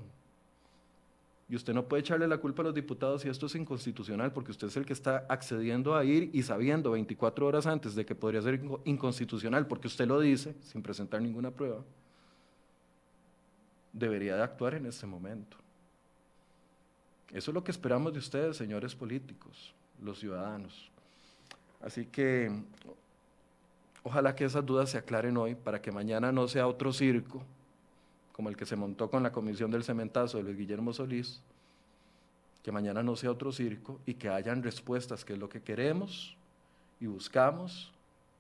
Y usted no puede echarle la culpa a los diputados si esto es inconstitucional, porque usted es el que está accediendo a ir y sabiendo 24 horas antes de que podría ser inconstitucional, porque usted lo dice, sin presentar ninguna prueba, debería de actuar en este momento. Eso es lo que esperamos de ustedes, señores políticos, los ciudadanos. Así que ojalá que esas dudas se aclaren hoy para que mañana no sea otro circo como el que se montó con la comisión del cementazo de Luis Guillermo Solís, que mañana no sea otro circo y que hayan respuestas, que es lo que queremos y buscamos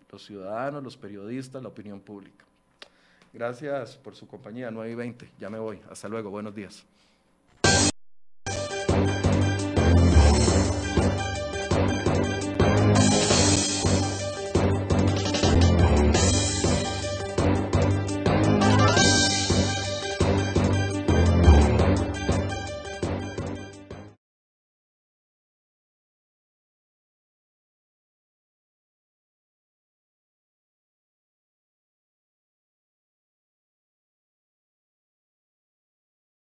los ciudadanos, los periodistas, la opinión pública. Gracias por su compañía, 9 y 20. Ya me voy. Hasta luego. Buenos días.